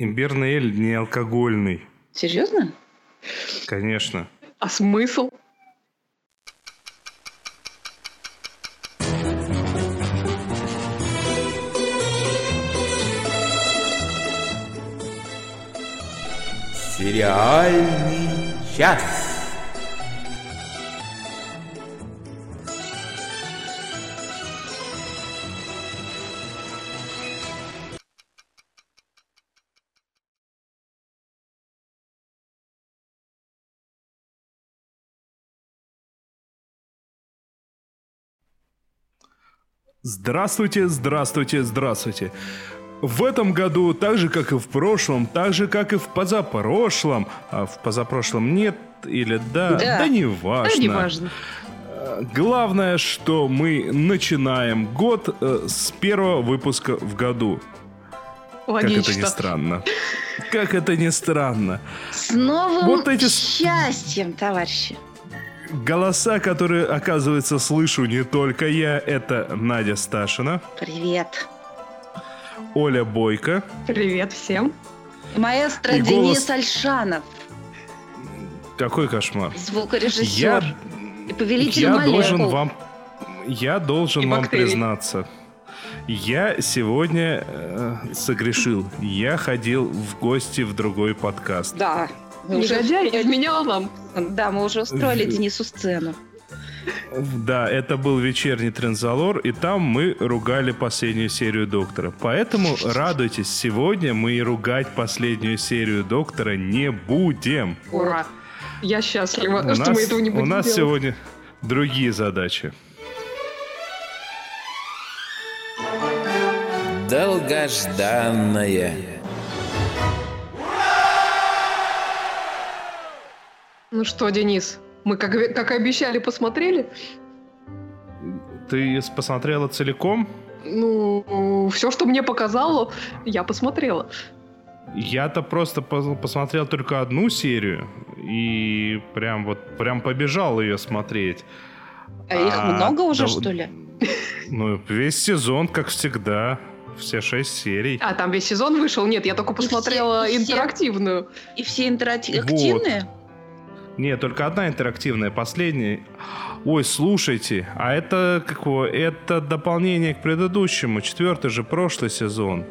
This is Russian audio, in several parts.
Имбирный эль не алкогольный. Серьезно? Конечно. А смысл? Сериальный час. Здравствуйте, здравствуйте, здравствуйте. В этом году, так же как и в прошлом, так же как и в позапрошлом, а в позапрошлом нет или да, да, да не важно. Да, не важно. Главное, что мы начинаем год э, с первого выпуска в году. Логично. Как это ни странно. Как это ни странно. С новым вот эти... счастьем, товарищи. Голоса, которые, оказывается, слышу не только я, это Надя Сташина. Привет. Оля Бойко. Привет всем. Маэстро И Денис голос... Альшанов. Какой кошмар. Звукорежиссер. Я, и повелитель я молекул. должен вам, я должен И вам признаться. Я сегодня э, согрешил. Я ходил в гости в другой подкаст. Да. Мы уже, Негодяй изменял нам. да, мы уже устроили Денису сцену. Да, это был вечерний Трензалор, и там мы ругали последнюю серию Доктора. Поэтому радуйтесь, сегодня мы и ругать последнюю серию Доктора не будем. Ура. Я счастлива, У что нас, мы этого не будем у нас делать. сегодня другие задачи. Долгожданное. Ну что, Денис, мы, как, как и обещали, посмотрели? Ты посмотрела целиком? Ну, все, что мне показало, я посмотрела. Я-то просто пос- посмотрел только одну серию и прям вот прям побежал ее смотреть. А их А, много уже, да, что ли? Ну, весь сезон, как всегда. Все шесть серий. А, там весь сезон вышел? Нет, я только посмотрела все- и все- интерактивную. И все интерактивные? Нет, только одна интерактивная, последняя. Ой, слушайте, а это какого? Это дополнение к предыдущему. Четвертый же прошлый сезон.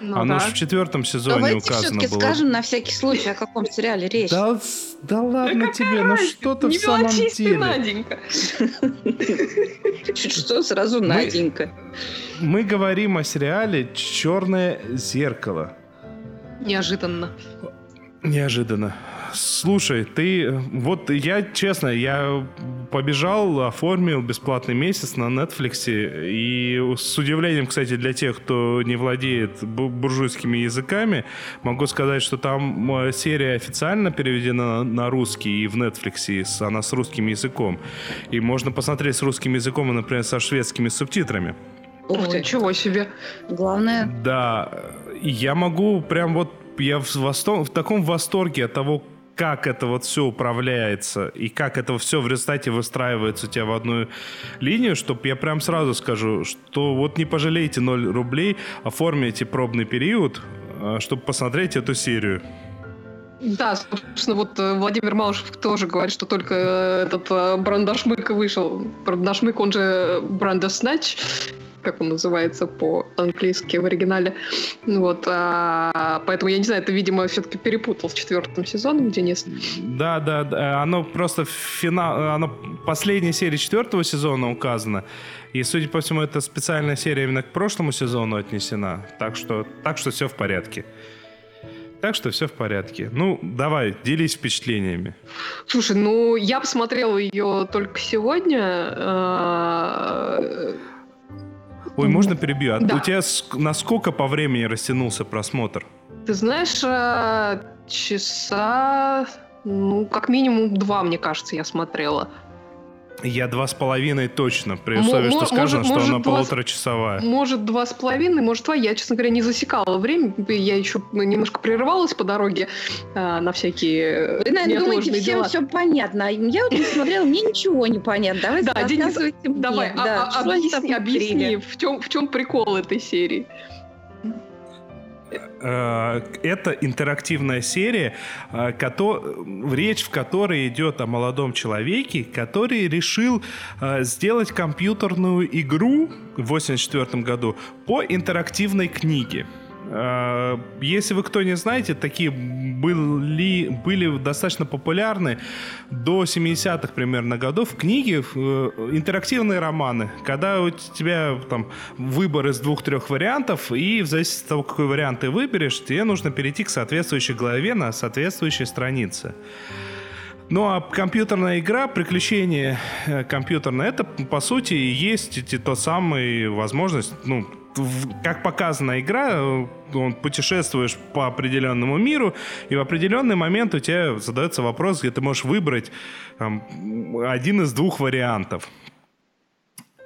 Ну Оно да. же в четвертом сезоне Давайте указано все-таки было. скажем на всякий случай, о каком сериале речь. Да, да ладно тебе, ну что ты в самом деле? Наденька. Чуть что, сразу Наденька. Мы говорим о сериале «Черное зеркало». Неожиданно. Неожиданно. Слушай, ты... Вот я, честно, я побежал, оформил бесплатный месяц на Netflix. И с удивлением, кстати, для тех, кто не владеет бу- буржуйскими языками, могу сказать, что там э, серия официально переведена на русский и в Netflix, она с русским языком. И можно посмотреть с русским языком, и, например, со шведскими субтитрами. Ух ты. Ничего себе. Главное, Да, я могу прям вот, я в, восторг- в таком восторге от того, как это вот все управляется и как это все в результате выстраивается у тебя в одну линию, чтобы я прям сразу скажу, что вот не пожалейте 0 рублей, оформите пробный период, чтобы посмотреть эту серию. Да, собственно, вот э, Владимир Малышев тоже говорит, что только э, этот э, Брандашмык вышел. Брандашмык, он же Брандаснач, как он называется по-английски в оригинале. Ну Вот, а, поэтому я не знаю, это, видимо, все-таки перепутал с четвертым сезоном, Денис. Да, да, да, оно просто финал, оно последняя серия четвертого сезона указана, и, судя по всему, это специальная серия именно к прошлому сезону отнесена, так что, так что все в порядке. Так что все в порядке. Ну, давай, делись впечатлениями. Слушай, ну, я посмотрела ее только сегодня. Ой, можно перебью? А Да. У тебя ск- насколько по времени растянулся просмотр? Ты знаешь, э, часа, ну, как минимум два, мне кажется, я смотрела. Я два с половиной точно, при условии, что сказано, может- что может, она два полуторачасовая. Может, два с половиной, может, два. Я, честно говоря, не засекала время. Я еще немножко прерывалась по дороге э, на всякие Вы, наверное, думаете, всем дела. все понятно. А Я вот не смотрела, мне ничего не понятно. Давайте Да, Денис, мне. Давай, а- Да, а- объясни, объясни, в чем, в чем прикол этой серии? Э, это интерактивная серия, э, речь в которой идет о молодом человеке, который решил э, сделать компьютерную игру в 1984 году по интерактивной книге. Э, если вы кто не знаете, такие были, были достаточно популярны до 70-х примерно годов книги, э, интерактивные романы, когда у тебя там выбор из двух-трех вариантов, и в зависимости от того, какой вариант ты выберешь, тебе нужно перейти к соответствующей главе на соответствующей странице. Ну а компьютерная игра, приключение э, компьютерное, это по сути и есть то самый возможность, ну, как показана игра, э, он путешествуешь по определенному миру, и в определенный момент у тебя задается вопрос, где ты можешь выбрать там, один из двух вариантов.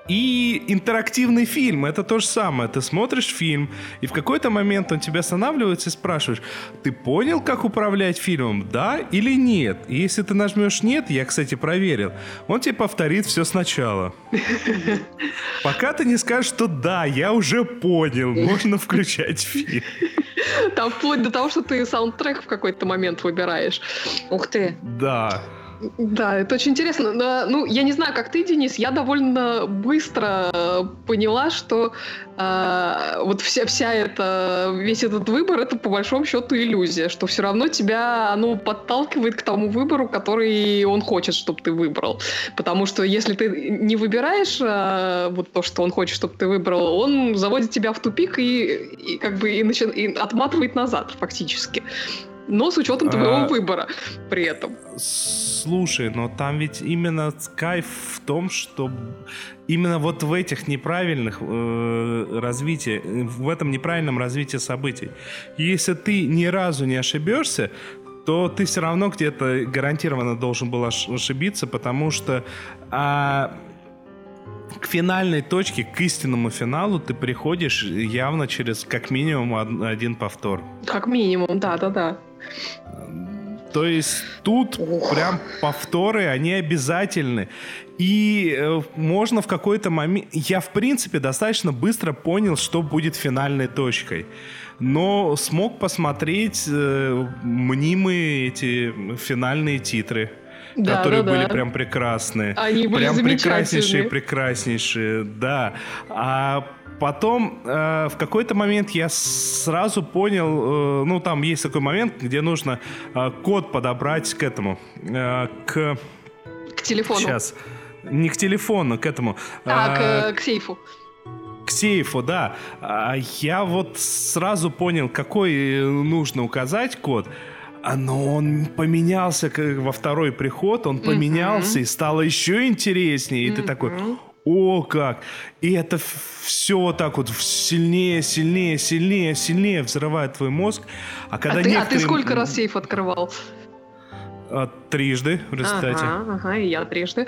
И интерактивный фильм — это то же самое. Ты смотришь фильм, и в какой-то момент он тебя останавливается и спрашиваешь, ты понял, как управлять фильмом, да или нет? И если ты нажмешь «нет», я, кстати, проверил, он тебе повторит все сначала. Пока ты не скажешь, что «да, я уже понял, можно включать фильм». Там вплоть до того, что ты саундтрек в какой-то момент выбираешь. Ух ты. Да. Да, это очень интересно. Но, ну, я не знаю, как ты, Денис, я довольно быстро э, поняла, что э, вот вся, вся эта, весь этот выбор, это по большому счету иллюзия, что все равно тебя, оно подталкивает к тому выбору, который он хочет, чтобы ты выбрал. Потому что если ты не выбираешь э, вот то, что он хочет, чтобы ты выбрал, он заводит тебя в тупик и, и как бы и, начи... и отматывает назад фактически но с учетом твоего а... выбора при этом. Слушай, но там ведь именно кайф в том, что именно вот в этих неправильных э, развитии, в этом неправильном развитии событий, если ты ни разу не ошибешься, то ты все равно где-то гарантированно должен был ошибиться, потому что а, к финальной точке, к истинному финалу ты приходишь явно через как минимум один повтор. Как минимум, да-да-да. То есть тут прям повторы, они обязательны. И э, можно в какой-то момент... Я, в принципе, достаточно быстро понял, что будет финальной точкой. Но смог посмотреть э, мнимые эти финальные титры. Да, которые да, были да. прям прекрасные. Они были прям прекраснейшие, прекраснейшие, да. А Потом э, в какой-то момент я сразу понял, э, ну там есть такой момент, где нужно э, код подобрать к этому, э, к... К телефону. Сейчас. Не к телефону, к этому. А, э, к, к сейфу. К сейфу, да. А я вот сразу понял, какой нужно указать код. А, но он поменялся во второй приход, он поменялся mm-hmm. и стало еще интереснее. И mm-hmm. ты такой, о, как! И это все вот так вот сильнее, сильнее, сильнее, сильнее взрывает твой мозг. А, когда а, ты, некоторые... а ты сколько раз сейф открывал? А, трижды, в результате. Ага, ага, и я трижды.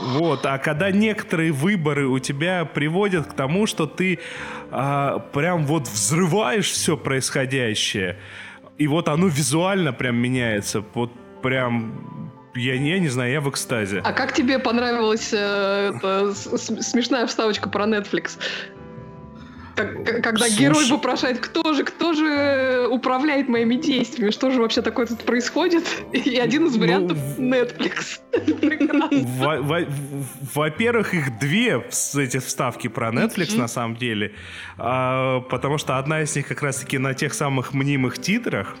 Вот, а когда некоторые выборы у тебя приводят к тому, что ты а, прям вот взрываешь все происходящее, и вот оно визуально прям меняется, вот прям я, я не знаю, я в экстазе. А как тебе понравилась э, эта смешная вставочка про Netflix? Как, когда Слушай. герой вопрошает, кто же, кто же управляет моими действиями, что же вообще такое тут происходит? И один из ну, вариантов ну, Netflix. Во-первых, их две эти вставки про Netflix на самом деле, а, потому что одна из них как раз-таки на тех самых мнимых титрах,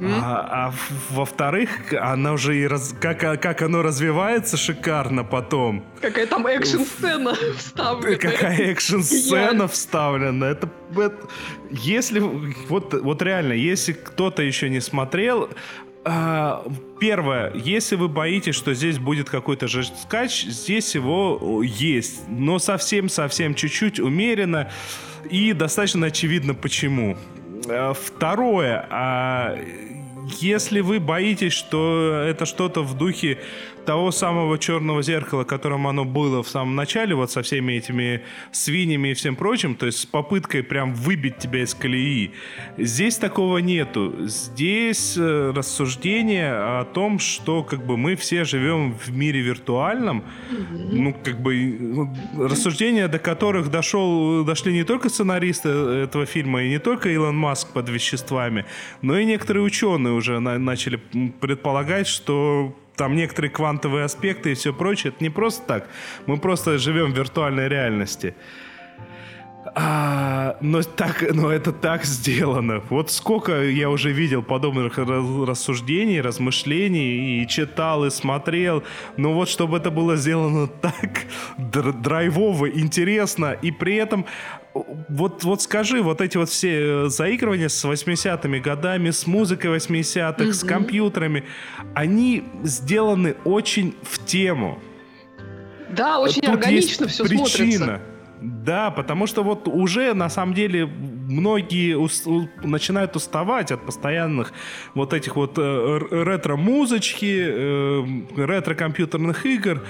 а, а во-вторых, она уже и раз, как, как оно развивается шикарно потом. Какая там экшн-сцена вставлена. Какая экшн-сцена вставлена. Это, это, если вот, вот реально, если кто-то еще не смотрел, а, первое, если вы боитесь, что здесь будет какой-то жесткач, здесь его есть, но совсем-совсем чуть-чуть умеренно и достаточно очевидно почему. Э, второе, а если вы боитесь, что это что-то в духе того самого черного зеркала, которым оно было в самом начале, вот со всеми этими свиньями и всем прочим, то есть с попыткой прям выбить тебя из колеи. Здесь такого нету. Здесь э, рассуждение о том, что как бы мы все живем в мире виртуальном, ну как бы ну, рассуждения, до которых дошел, дошли не только сценаристы этого фильма и не только Илон Маск под веществами, но и некоторые ученые уже на- начали предполагать, что там некоторые квантовые аспекты и все прочее. Это не просто так. Мы просто живем в виртуальной реальности. А, но, так, но это так сделано. Вот сколько я уже видел подобных рассуждений, размышлений, и читал, и смотрел. Но вот чтобы это было сделано так др- драйвово, интересно, и при этом вот, вот скажи, вот эти вот все э, заигрывания с 80-ми годами, с музыкой 80-х, с компьютерами, они сделаны очень в тему. Да, очень Тут органично все причина. смотрится. Да, потому что вот уже на самом деле многие ус- у- начинают уставать от постоянных вот этих вот э, ретро-музычки, э, ретро-компьютерных игр.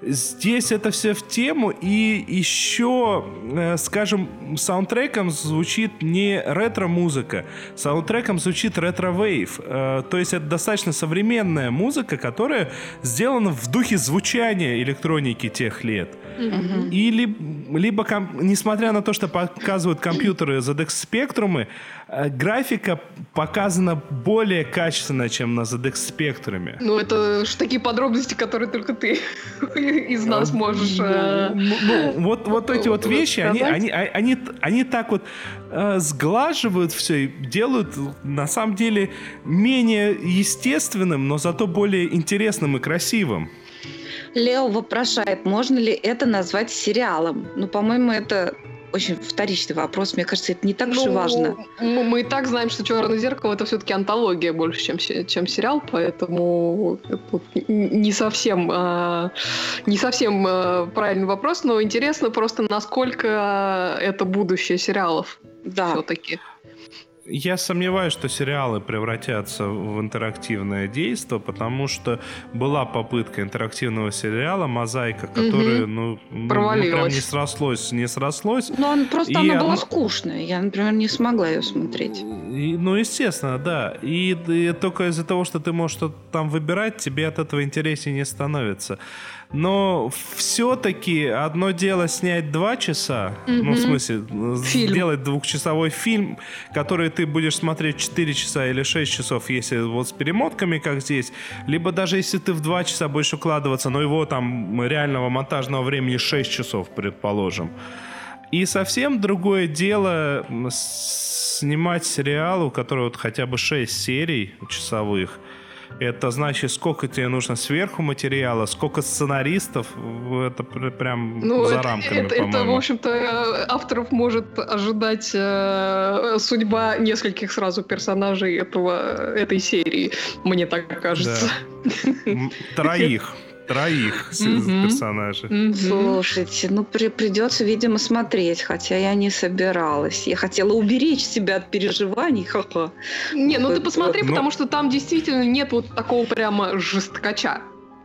Здесь это все в тему, и еще, э, скажем, саундтреком звучит не ретро-музыка, саундтреком звучит ретро-вейв. Э, То есть это достаточно современная музыка, которая сделана в духе звучания электроники тех лет. И либо, либо несмотря на то, что показывают компьютеры ZX Spectrum, графика показана более качественно, чем на ZX Spectrum. Ну, это ж такие подробности, которые только ты из нас можешь... э, Ну, ну, вот, вот эти вот вещи, они, они, а- они, они так вот э, сглаживают все и делают на самом деле менее естественным, но зато более интересным и красивым. Лео вопрошает, можно ли это назвать сериалом? Ну, по-моему, это очень вторичный вопрос. Мне кажется, это не так уж и Ну, важно. Мы, мы и так знаем, что Черное зеркало это все-таки антология больше, чем, чем сериал, поэтому не совсем, э, не совсем э, правильный вопрос, но интересно просто, насколько это будущее сериалов Да. все-таки. Я сомневаюсь, что сериалы превратятся в интерактивное действие, потому что была попытка интерактивного сериала «Мозаика», которая, ну, ну, ну, прям не срослось, не срослось. Но он, просто И она была скучная. Я, например, не смогла ее смотреть. И, ну, естественно, да. И, и только из-за того, что ты можешь что-то там выбирать, тебе от этого интереснее не становится. Но все-таки одно дело снять два часа, ну, в смысле, Фильм. сделать двухчасовой фильм, который ты будешь смотреть 4 часа или 6 часов, если вот с перемотками, как здесь, либо даже если ты в 2 часа будешь укладываться, но его там реального монтажного времени 6 часов, предположим. И совсем другое дело снимать сериал, у которого вот хотя бы 6 серий часовых. Это значит, сколько тебе нужно сверху материала, сколько сценаристов, это пр- прям Ну, за это, рамками, это- это, в по-моему. общем-то, авторов может ожидать э, судьба нескольких сразу персонажей этого, этой серии, мне так кажется. М, Троих. Троих персонажей. Слушайте, ну при- придется, видимо, смотреть, хотя я не собиралась. Я хотела уберечь себя от переживаний, ха-ха. Не, ну ты посмотри, потому что там действительно нет вот такого прямо жесткача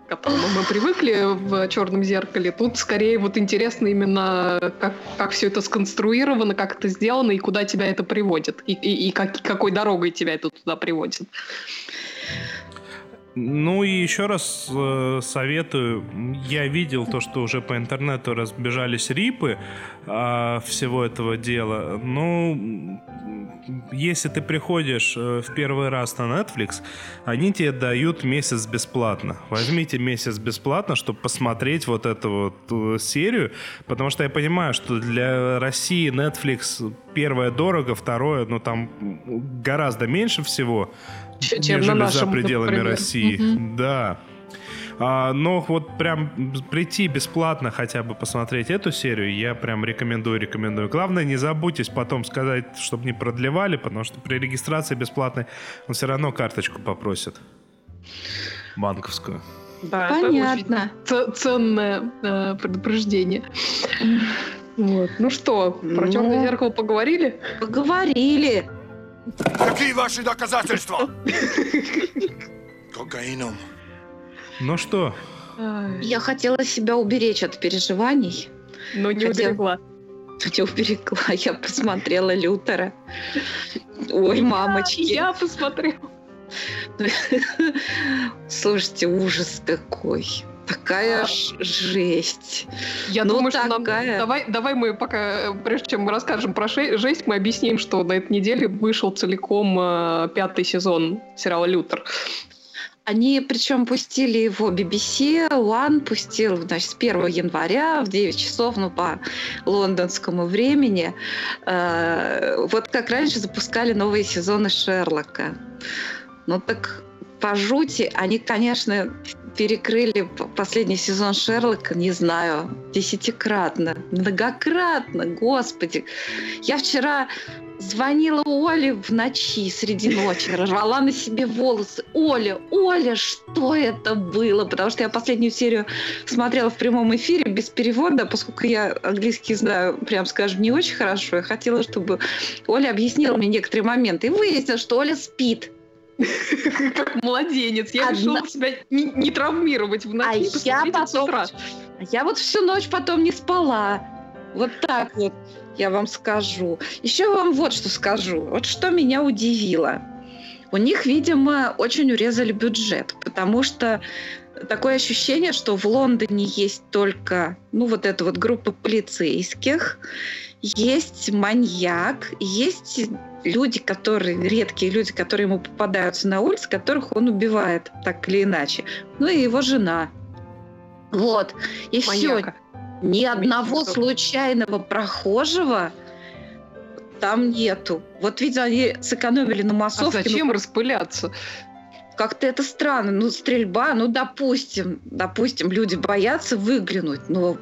к которому мы привыкли в черном зеркале. Тут скорее вот интересно именно, как, как все это сконструировано, как это сделано и куда тебя это приводит. И, и, и как, какой дорогой тебя это туда приводит. Ну и еще раз э, советую. Я видел то, что уже по интернету разбежались рипы э, всего этого дела. Ну, если ты приходишь э, в первый раз на Netflix, они тебе дают месяц бесплатно. Возьмите месяц бесплатно, чтобы посмотреть вот эту вот э, серию, потому что я понимаю, что для России Netflix первое дорого, второе, ну там гораздо меньше всего Чем на нежели нашем, за пределами например. России. Мгм. Да. А, но вот прям прийти бесплатно хотя бы посмотреть эту серию, я прям рекомендую, рекомендую. Главное, не забудьтесь потом сказать, чтобы не продлевали, потому что при регистрации бесплатной он все равно карточку попросит. Банковскую. Да, это Понятно. очень ц- ценное э, предупреждение. Вот. Ну что, про Ну. черное зеркало поговорили? Поговорили. Какие ваши доказательства? Кокаином. Ну что, Я хотела себя уберечь от переживаний. Но не Хотя- уберегла. Не уберегла. Я посмотрела Лютера. Ой, мамочки. Я посмотрела. Слушайте, ужас какой. Такая А. ж- жесть. Я Ну, думаю, что нам... такая. Давай, давай мы пока, э, прежде чем мы расскажем про ше- жесть, мы объясним, что на этой неделе вышел целиком э, пятый сезон сериала «Лютер». Они причем пустили его BBC, One пустил, значит, с 1 января в 9 часов, ну, по лондонскому времени. Э, Вот как раньше запускали новые сезоны Шерлока. Ну, так по жути, они, конечно, перекрыли последний сезон Шерлока, не знаю, десятикратно, многократно, господи. Я вчера звонила Оле в ночи, среди ночи, рвала на себе волосы. Оля, Оля, что это было? Потому что я последнюю серию смотрела в прямом эфире без перевода, поскольку я английский знаю, прям скажем, не очень хорошо. Я хотела, чтобы Оля объяснила мне некоторые моменты. И выяснилось, что Оля спит. Как младенец. Я Одна- решила себя не, не травмировать в А ночи, я потом... А Я вот всю ночь потом не спала. Вот так вот я вам скажу. Еще вам вот что скажу. Вот что меня удивило. У них, видимо, очень урезали бюджет, потому что такое ощущение, что в Лондоне есть только, ну, вот эта вот группа полицейских, есть маньяк, есть люди, которые, редкие люди, которые ему попадаются на улице, которых он убивает так или иначе. Ну и его жена. Вот. И все. Ни одного случайного прохожего там нету. Вот видимо, они сэкономили на А массовке. ну, зачем распыляться? Как-то это странно. Ну, стрельба, ну, допустим, допустим, люди боятся выглянуть, но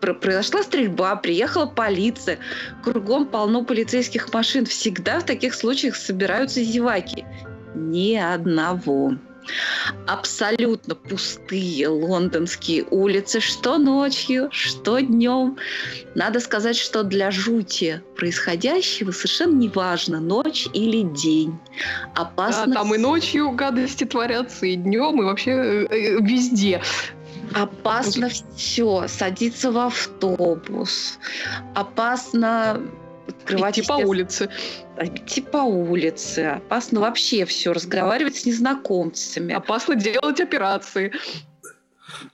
пр- произошла стрельба, приехала полиция, кругом полно полицейских машин. Всегда в таких случаях собираются зеваки. Ни одного. Абсолютно пустые лондонские улицы, что ночью, что днем. Надо сказать, что для жути происходящего совершенно не важно, ночь или день. Да, Опасно там и ночью гадости творятся, и днем, и вообще э, э, везде. Опасно все. Садиться в автобус. Опасно открывать Идти по улице. идти по улице. Опасно вообще все. Разговаривать с незнакомцами. Опасно делать операции.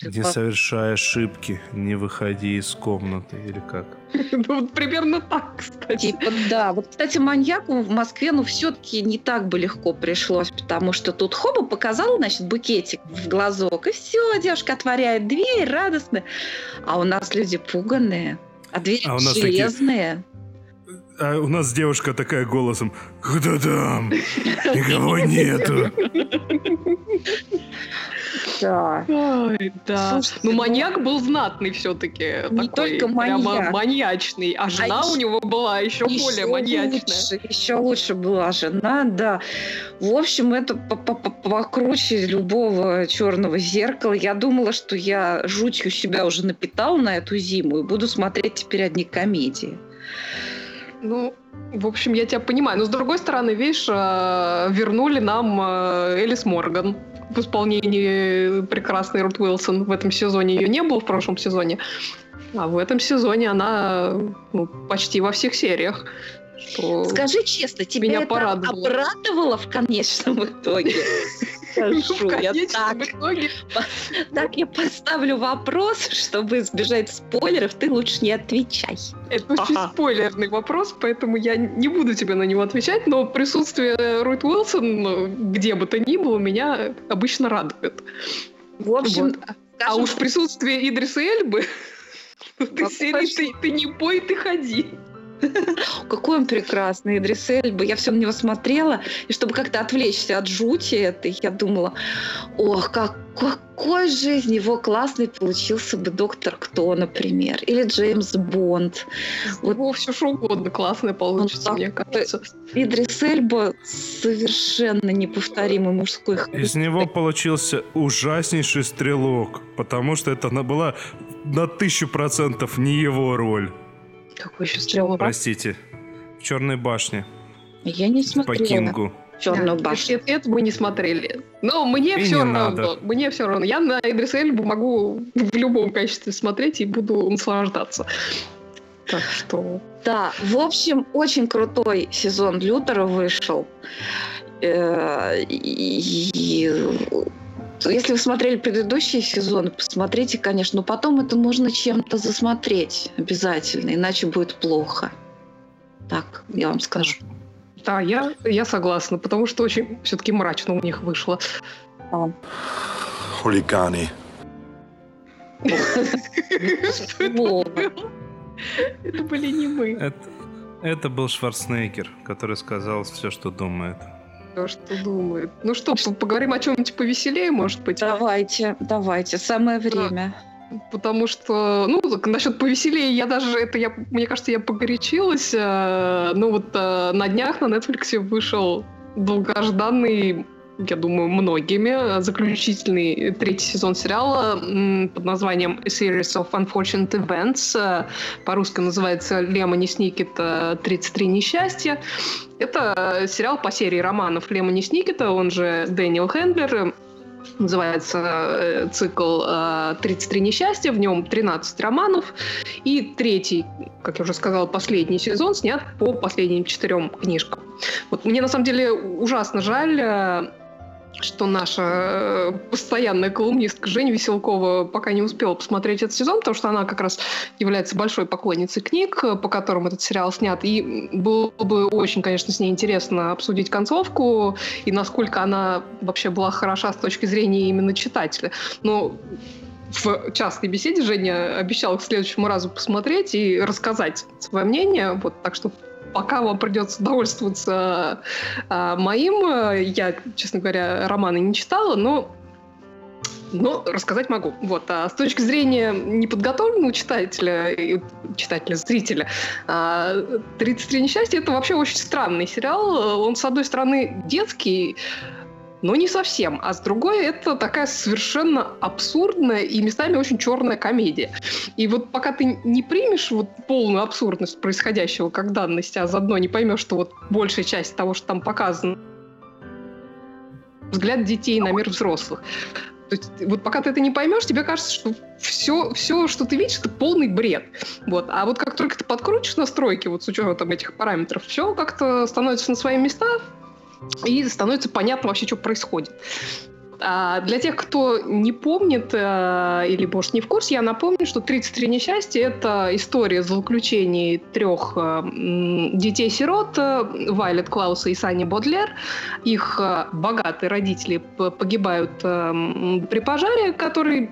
не совершай ошибки, не выходи из комнаты или как. Ну, вот примерно так, кстати. Типа, да. Вот, кстати, маньяку в Москве, ну, все-таки не так бы легко пришлось, потому что тут хоба показал, значит, букетик в глазок, и все, девушка отворяет дверь, радостная. А у нас люди пуганные, а двери А у нас такие- железные. А у нас девушка такая голосом. Кто там? Никого нету. Да. Ой, да. Слушайте, ну, ну, маньяк был знатный все-таки. Не только маньяк. маньячный. А жена у ещё- него была еще более маньячная. Лучше, еще лучше была жена, да. В общем, это по- по- по- покруче любого черного зеркала. Я думала, что я жутью себя уже напитал на эту зиму и буду смотреть теперь одни комедии. Ну, в общем, я тебя понимаю. Но с другой стороны, видишь, э, вернули нам э, Элис Морган в исполнении прекрасной Рут Уилсон. В этом сезоне ее не было в прошлом сезоне. А в этом сезоне она ну, почти во всех сериях. Что... Скажи честно, тебя Меня это порадовало. обрадовало в конечном итоге? Скажу, я конечном так, итоге так я поставлю вопрос, чтобы избежать спойлеров, ты лучше не отвечай. Это очень Ага. спойлерный вопрос, поэтому я не буду тебе на него отвечать, но присутствие Рут Уилсон, ну, где бы то ни было, меня обычно радует. В общем, Вот. А скажем, уж присутствие Идриса Эльбы Вообще. серии ты, ты не пой, ты ходи. Какой он прекрасный, Идрис Эльба. Я все на него смотрела, и чтобы как-то отвлечься от жути этой, я думала, ох, как, какой же из него классный получился бы доктор Кто, например, или Джеймс Бонд. Вот. Вот все что угодно классное получится, мне кажется. Идрис Эльба совершенно неповторимый мужской Из него получился ужаснейший стрелок, потому что это она была на тысячу процентов не его роль. Какой еще стрелок? Простите. В Черной башне. Я не По смотрела Кингу. «Черную Да, башню». Это, это мы не смотрели. Но мне И все не равно. надо. Мне все равно. Я на Идрис Эльбу могу в любом качестве смотреть и буду наслаждаться. Так что... Да, в общем, очень крутой сезон Лютера вышел. Э, И если вы смотрели предыдущие сезоны, посмотрите, конечно, но потом это нужно чем-то засмотреть обязательно, иначе будет плохо. Так, я вам скажу. Да, я, я согласна, потому что очень все-таки мрачно у них вышло. Хулиганы. Что это Вова. было? Это были не мы. Это, это был Шварценеггер, который сказал все, что думает. То, что думает. Ну что, по- поговорим о чем-нибудь повеселее, может быть? Давайте, давайте, самое время. Потому что, ну, так насчет повеселее, я даже, это я, мне кажется, я погорячилась. э, Ну вот э, на днях на Netflix вышел долгожданный, я думаю, многими, э, заключительный третий сезон сериала под названием Series of Unfortunate Events. Э, По-русски называется «Лемони Сникета. 33 несчастья». Это сериал по серии романов Лемони Сникета, он же Дэниел Хендлер, Называется э, цикл э, «33 несчастья», в нем 13 романов. И третий, как я уже сказала, последний сезон снят по последним четырем книжкам. Вот мне на самом деле ужасно жаль, э, что наша э, постоянная колумнистка Женя Веселкова пока не успела посмотреть этот сезон, потому что она как раз является большой поклонницей книг, э, по которым этот сериал снят. И было бы очень, конечно, с ней интересно обсудить концовку и насколько она вообще была хороша с точки зрения именно читателя. Но в частной беседе Женя обещала к следующему разу посмотреть и рассказать свое мнение. Вот, так что пока вам придется довольствоваться а, моим. э, Я, честно говоря, романы не читала, но но рассказать могу. Вот. А с точки зрения неподготовленного читателя, и- читателя, зрителя, а, «33 несчастья» — это вообще очень странный сериал. Он, с одной стороны, детский, но не совсем. А с другой, это такая совершенно абсурдная и местами очень черная комедия. И вот пока ты не примешь вот полную абсурдность происходящего как данность, а заодно не поймешь, что вот большая часть того, что там показано, взгляд детей на мир взрослых. То есть, вот пока ты это не поймешь, тебе кажется, что все, все, что ты видишь, это полный бред. Вот. А вот как только ты подкрутишь настройки вот с учетом этих параметров, все как-то становится на свои места, и становится понятно вообще, что происходит. А для тех, кто не помнит э, или, может, не в курсе, я напомню, что «33 несчастья» — это история злоключений трех э, детей-сирот э, Вайлет Клауса и Сани Бодлер. Их богатые родители погибают при пожаре, который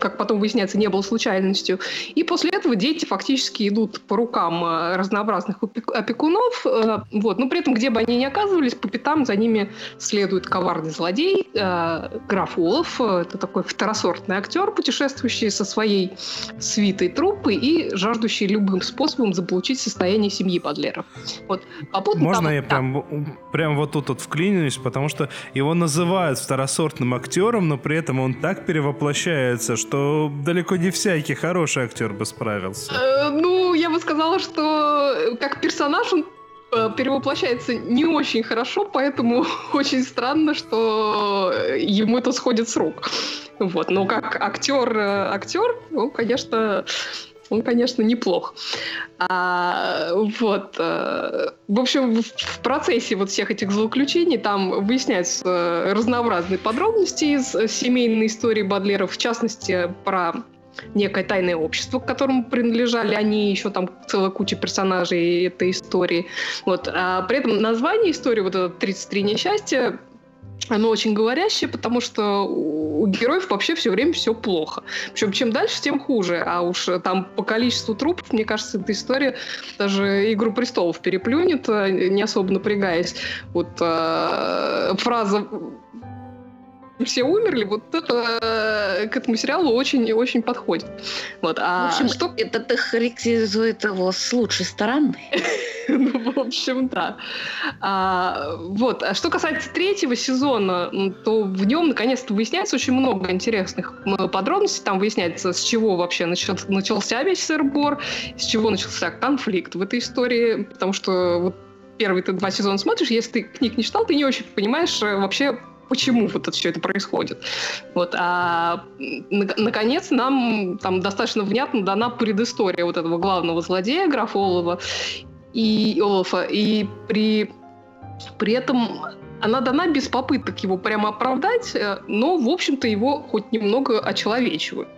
как потом выясняется, не был случайностью. И после этого дети фактически идут по рукам э, разнообразных опек- опекунов. э, Вот. Но при этом, где бы они ни оказывались, по пятам за ними следует коварный злодей, э, граф Олаф. Это такой второсортный актер, путешествующий со своей свитой труппы и жаждущий любым способом заполучить состояние семьи Бадлеров. Вот. Попутно Можно там- я да. прям, прям вот тут вот вклинюсь, потому что его называют второсортным актером, но при этом он так перевоплощается, что далеко не всякий хороший актер бы справился. Э, Ну, я бы сказала, что э, как персонаж он э, перевоплощается не очень хорошо, поэтому очень странно, что э, ему это сходит с рук. Вот, но как актер, актер, он, конечно, он, конечно, неплох. А, вот. э, В общем, в, процессе вот всех этих злоключений там выясняются разнообразные подробности из э, семейной истории Бадлеров, в частности, про некое тайное общество, к которому принадлежали они, еще там целая куча персонажей этой истории. Вот. А при этом название истории, вот это «33 несчастья», оно очень говорящее, потому что у героев вообще все время все плохо. Причем чем дальше, тем хуже. А уж там по количеству трупов, мне кажется, эта история даже «Игру престолов» переплюнет, э, не особо напрягаясь. Вот э, фраза все умерли, вот это э, к этому сериалу очень-очень подходит. Вот. А в общем, что это характеризует его с лучшей стороны. Ну, в общем, да. А, вот. А что касается третьего сезона, то в нем наконец-то выясняется очень много интересных подробностей. Там выясняется, с чего вообще начал- начался весь сыр-бор, с чего начался конфликт в этой истории, потому что вот первые два сезона смотришь, если ты книг не читал, ты не очень понимаешь э, вообще, почему вот это все это происходит. Вот, а наконец нам там достаточно внятно дана предыстория вот этого главного злодея графа Олова и Олафа, и при при этом она дана без попыток его прямо оправдать, э, но, в общем-то, его хоть немного очеловечивают.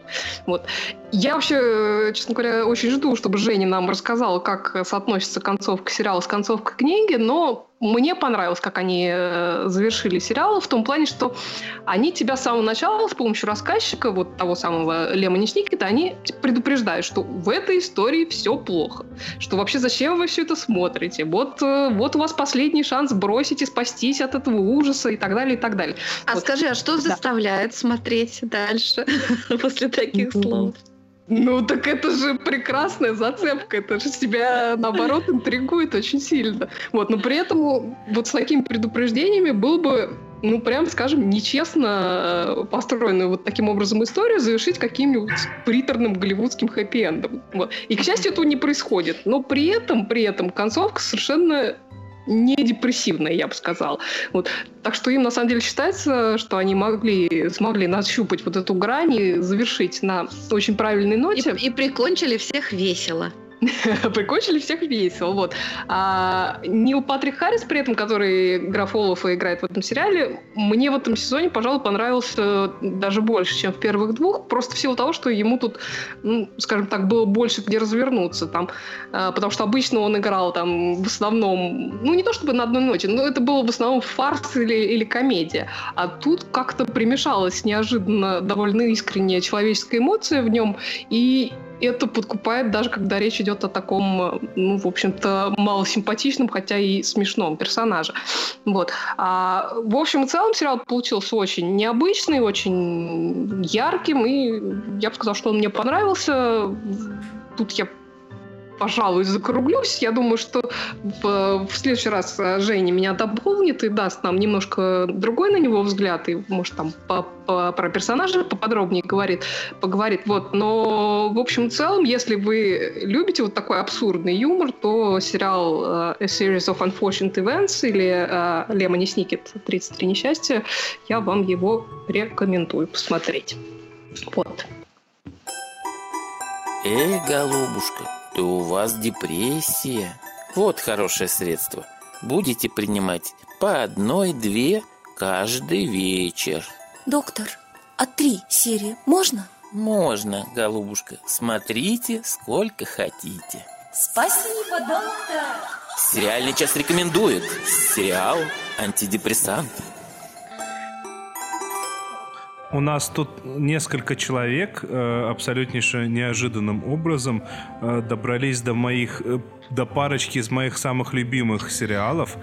Вот. Я вообще, э, честно говоря, очень жду, чтобы Женя нам рассказала, как соотносится концовка сериала с концовкой книги, но мне понравилось, как они э, завершили сериал, в том плане, что они тебя с самого начала с помощью рассказчика, вот того самого Лемони Сникета, они предупреждают, что в этой истории все плохо. Что вообще зачем вы все это смотрите? Вот, э, вот у вас последний шанс бросить и спастись от этого ужаса и так далее, и так далее. А вот. скажи, а что заставляет да. смотреть дальше после таких слов? Ну, так это же прекрасная зацепка, это же тебя, наоборот, интригует очень сильно. Вот, но при этом вот с такими предупреждениями был бы ну, прям, скажем, нечестно э, построенную вот таким образом историю завершить каким-нибудь приторным голливудским хэппи-эндом. Вот. И, к счастью, этого не происходит. Но при этом, при этом концовка совершенно не депрессивная, я бы сказал. Вот. Так что им на самом деле считается, что они могли, смогли нащупать вот эту грань и завершить на очень правильной ноте. И, и прикончили всех весело. Прикончили всех весело, вот. А Нил Патрик Харрис, при этом, который граф Олафа играет в этом сериале, мне в этом сезоне, пожалуй, понравился даже больше, чем в первых двух, просто в силу того, что ему тут, ну, скажем так, было больше где развернуться там, а, потому что обычно он играл там в основном, ну, не то чтобы на одной ноте, но это было в основном фарс или, или комедия, а тут как-то примешалась неожиданно довольно искренняя человеческая эмоция в нем, и это подкупает даже когда речь идет о таком, ну, в общем-то, малосимпатичном, хотя и смешном персонаже. Вот. А, в общем и целом сериал получился очень необычный, очень ярким, и я бы сказала, что он мне понравился. Тут я пожалуй, закруглюсь. Я думаю, что в, следующий раз э, Женя меня дополнит и даст нам немножко другой на него взгляд, и, может, там по, по, про персонажа поподробнее говорит, поговорит. Вот. Но, в общем, в целом, если вы любите вот такой абсурдный юмор, то сериал uh, A Series of Unfortunate Events или uh, Лемони Сникет 33 несчастья, я вам его рекомендую посмотреть. Вот. Эй, голубушка, то у вас депрессия. Вот хорошее средство. Будете принимать по одной-две каждый вечер. Доктор, а три серии можно? Можно, голубушка. Смотрите, сколько хотите. Спасибо, доктор. Сериальный час рекомендует. Сериал «Антидепрессант». У нас тут несколько человек э, абсолютнейше неожиданным образом э, добрались до моих, э, до парочки из моих самых любимых сериалов.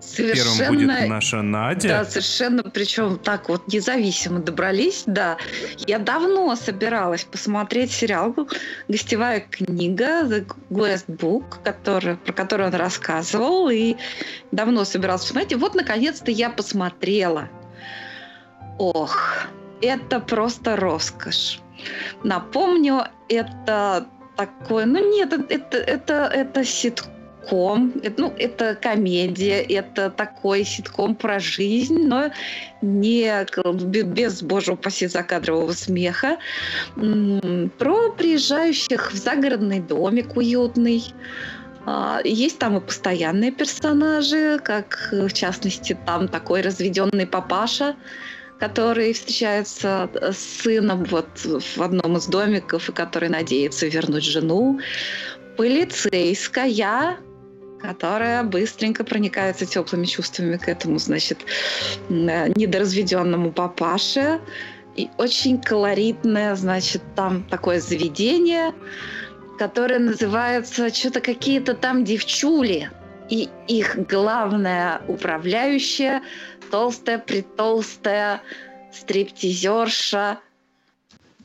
Совершенно, Первым будет наша Надя. Да, совершенно, причем так вот независимо добрались, да. Я давно собиралась посмотреть сериал «Гостевая книга» The Guest Book, который, про который он рассказывал, и давно собиралась посмотреть. И вот, наконец-то, я посмотрела. Ох, это просто роскошь. Напомню, это такое, ну нет, это, это, это ситком, это, ну, это комедия, это такой ситком про жизнь, но не без, боже упаси, закадрового смеха, про приезжающих в загородный домик уютный, а, есть там и постоянные персонажи, как в частности там такой разведенный папаша, который встречается с сыном вот в одном из домиков и который надеется вернуть жену. Полицейская, которая быстренько проникается теплыми чувствами к этому, значит, недоразведенному папаше. И очень колоритное, значит, там такое заведение, которое называется что-то какие-то там девчули. И их главная управляющая толстая, притолстая стриптизерша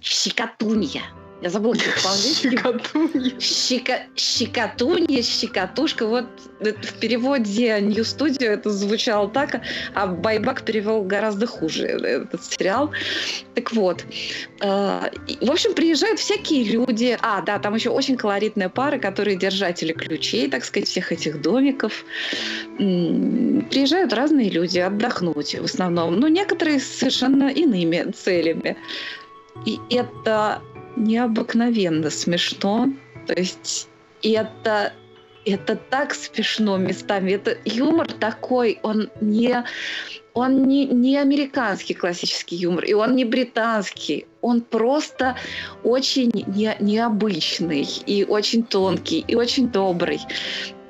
Щекотунья. Я забыла, как. Щекотунья. Щека... Щекотунья, щекотушка. Вот это в переводе New Studio это звучало так, а Байбак перевел гораздо хуже этот сериал. Так вот. э, В общем, приезжают всякие люди. А, да, там еще очень колоритная пара, которые держатели ключей, так сказать, всех этих домиков. Приезжают разные люди отдохнуть в основном. Но некоторые с совершенно иными целями. И это необыкновенно смешно. То есть это, это так смешно местами. Это юмор такой, он не, он не, не американский классический юмор, и он не британский. Он просто очень не, необычный, и очень тонкий, и очень добрый.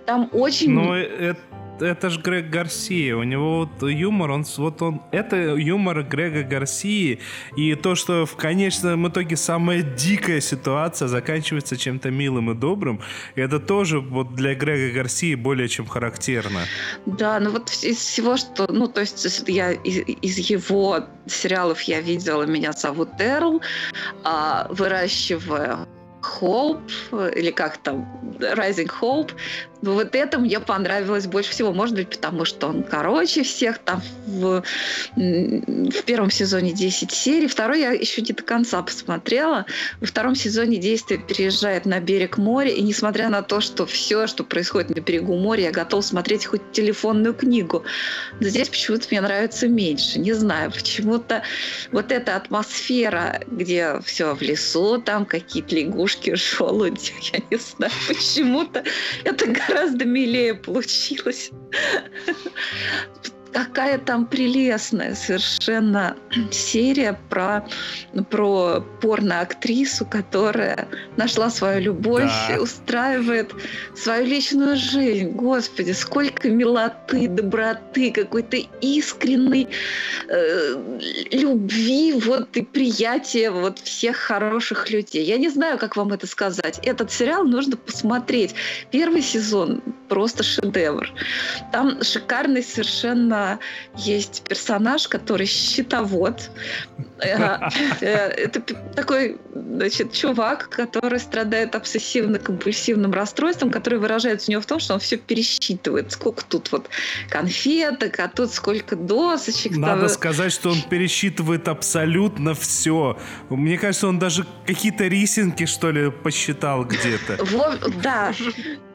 Там очень... Но это, это же Грег Гарсия. У него вот юмор, он вот он. Это юмор Грега Гарсии. И то, что в конечном итоге самая дикая ситуация заканчивается чем-то милым и добрым, это тоже вот для Грега Гарсии более чем характерно. Да, ну вот из всего, что... Ну, то есть я из, из его сериалов я видела «Меня зовут Эрл», а, «Выращивая Hope», или как там, «Rising Hope». Ну, вот это мне понравилось больше всего. Может быть, потому что он короче всех. Там в, в первом сезоне 10 серий. Второй я еще не до конца посмотрела. Во втором сезоне действие переезжает на берег моря. И несмотря на то, что все, что происходит на берегу моря, я готова смотреть хоть телефонную книгу. Но здесь почему-то мне нравится меньше. Не знаю, почему-то вот эта атмосфера, где все в лесу, там какие-то лягушки, желуди, я не знаю, почему-то это гораздо милее получилось. Какая там прелестная совершенно серия про, про порно-актрису, которая нашла свою любовь, Да. устраивает свою личную жизнь. Господи, сколько милоты, доброты, какой-то искренней э, любви вот, и приятия вот, всех хороших людей. Я не знаю, как вам это сказать. Этот сериал нужно посмотреть. Первый сезон просто шедевр. Там шикарный совершенно есть персонаж, который щитовод. Э, э, Это такой значит, чувак, который страдает обсессивно-компульсивным расстройством, который выражается у него в том, что он все пересчитывает. Сколько тут вот конфеток, а тут сколько досочек. Надо сказать, что он пересчитывает абсолютно все. Мне кажется, он даже какие-то рисинки, что ли, посчитал где-то. Да.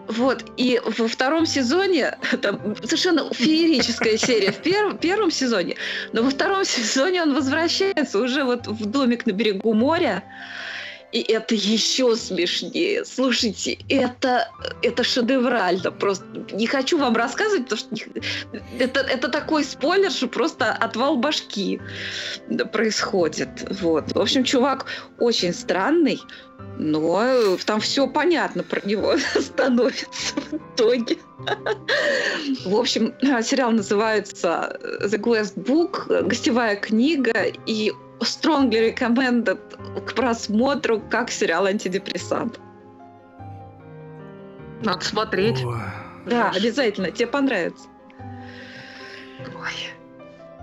Вот, и во втором сезоне, там совершенно феерическая серия. В пер- первом сезоне, но во втором сезоне он возвращается уже вот в домик на берегу моря, и это еще смешнее. Слушайте, это, это шедеврально. Просто не хочу вам рассказывать, потому что не- это, это такой спойлер, что просто отвал башки происходит. Вот. В общем, чувак очень странный, но там все понятно про него становится в итоге. В общем, сериал называется The Quest Book, гостевая книга, и strongly recommended к просмотру как сериал антидепрессант. Надо смотреть. Ой. Да, обязательно, тебе понравится. Ой.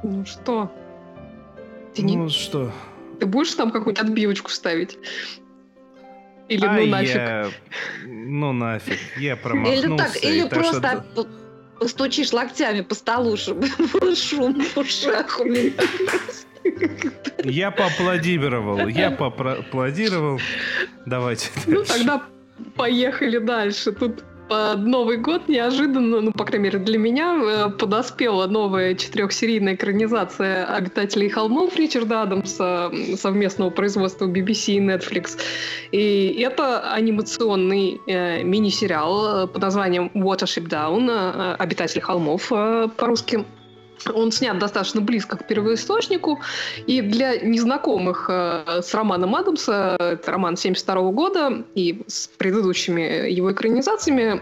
Ну что? Ты, не- Ну что? ты будешь там какую-нибудь отбивочку ставить? Или Ай, ну нафиг? я- Ну нафиг. Я Или промахнулся. так, и или так что просто по- постучишь локтями по столу, чтобы был шум в ушах у меня. Я поаплодировал. Я поаплодировал. Давайте. Ну тогда поехали дальше. Тут под Новый год неожиданно, ну, по крайней мере, для меня э, подоспела новая четырехсерийная экранизация «Обитателей холмов» Ричарда Адамса совместного производства BBC и Netflix. И это анимационный э, мини-сериал э, под названием Watership Down, э, «Обитатели холмов» э, по-русски. Он снят достаточно близко к первоисточнику, и для незнакомых э, с романом Адамса, это роман 72 года, и с предыдущими его экранизациями,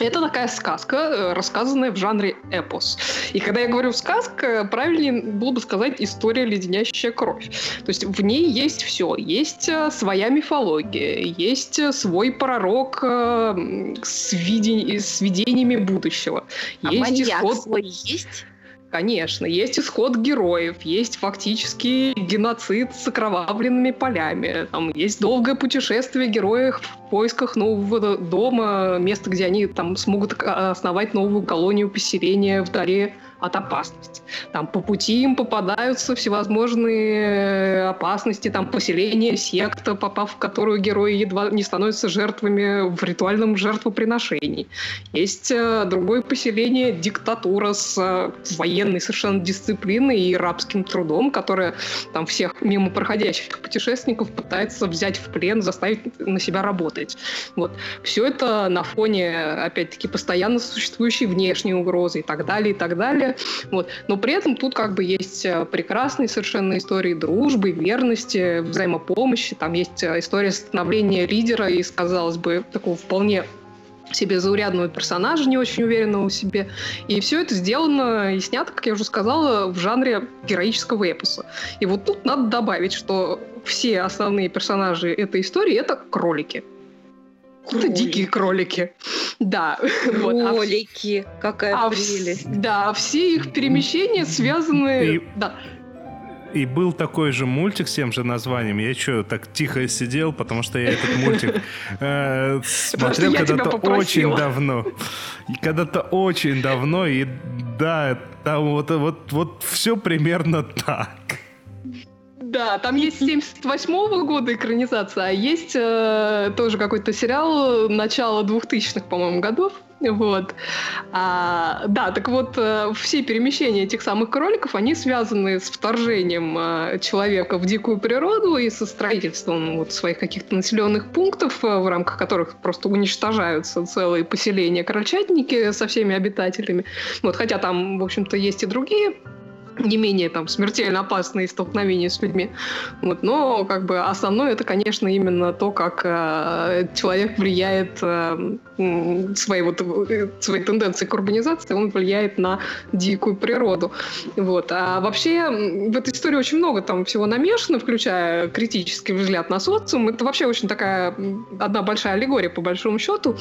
это такая сказка, э, рассказанная в жанре эпос. И когда я говорю сказка, правильнее было бы сказать история леденящая кровь. То есть в ней есть все. Есть э, своя мифология, есть свой пророк с, видень- с видениями будущего. А есть маньяк исход свой есть? Конечно, есть исход героев, есть фактический геноцид с окровавленными полями, там есть долгое путешествие героев в поисках нового дома, места, где они там смогут основать новую колонию поселения вдали от опасности. Там по пути им попадаются всевозможные опасности, там поселение, секта, попав в которую герои едва не становятся жертвами в ритуальном жертвоприношении. Есть э, другое поселение, диктатура с э, военной совершенно дисциплиной и рабским трудом, которая там всех мимо проходящих путешественников пытается взять в плен, заставить на себя работать. Вот. Все это на фоне, опять-таки, постоянно существующей внешней угрозы и так далее, и так далее. Вот. Но при этом тут как бы есть э, прекрасные совершенно истории дружбы, верности, взаимопомощи. Там есть э, история становления лидера из, казалось бы, такого вполне себе заурядного персонажа, не очень уверенного в себе. И все это сделано и снято, как я уже сказала, в жанре героического эпоса. И вот тут надо добавить, что все основные персонажи этой истории — это кролики. Это дикие кролики. Да. Кролики. Вот. Какая а прелесть. В... Да, все их перемещения связаны... И... Да. И был такой же мультик с тем же названием. Я что, так тихо сидел, потому что я этот мультик э, смотрел когда-то очень давно. Когда-то очень давно, и да, там вот, вот, вот все примерно так. Да, там есть 78 года экранизация, а есть э, тоже какой-то сериал начала 2000-х, по-моему, годов. Вот. А, да, так вот, э, все перемещения этих самых кроликов, они связаны с вторжением э, человека в дикую природу и со строительством вот своих каких-то населенных пунктов, э, в рамках которых просто уничтожаются целые поселения крольчатники со всеми обитателями. Вот, хотя там, в общем-то, есть и другие не менее там смертельно опасные столкновения с людьми. Вот, но как бы основное это, конечно, именно то, как э, человек влияет э, своей вот э, своей тенденцией к урбанизации, он влияет на дикую природу. Вот. А вообще в этой истории очень много там всего намешано, включая критический взгляд на социум. Это вообще очень такая одна большая аллегория по большому счету.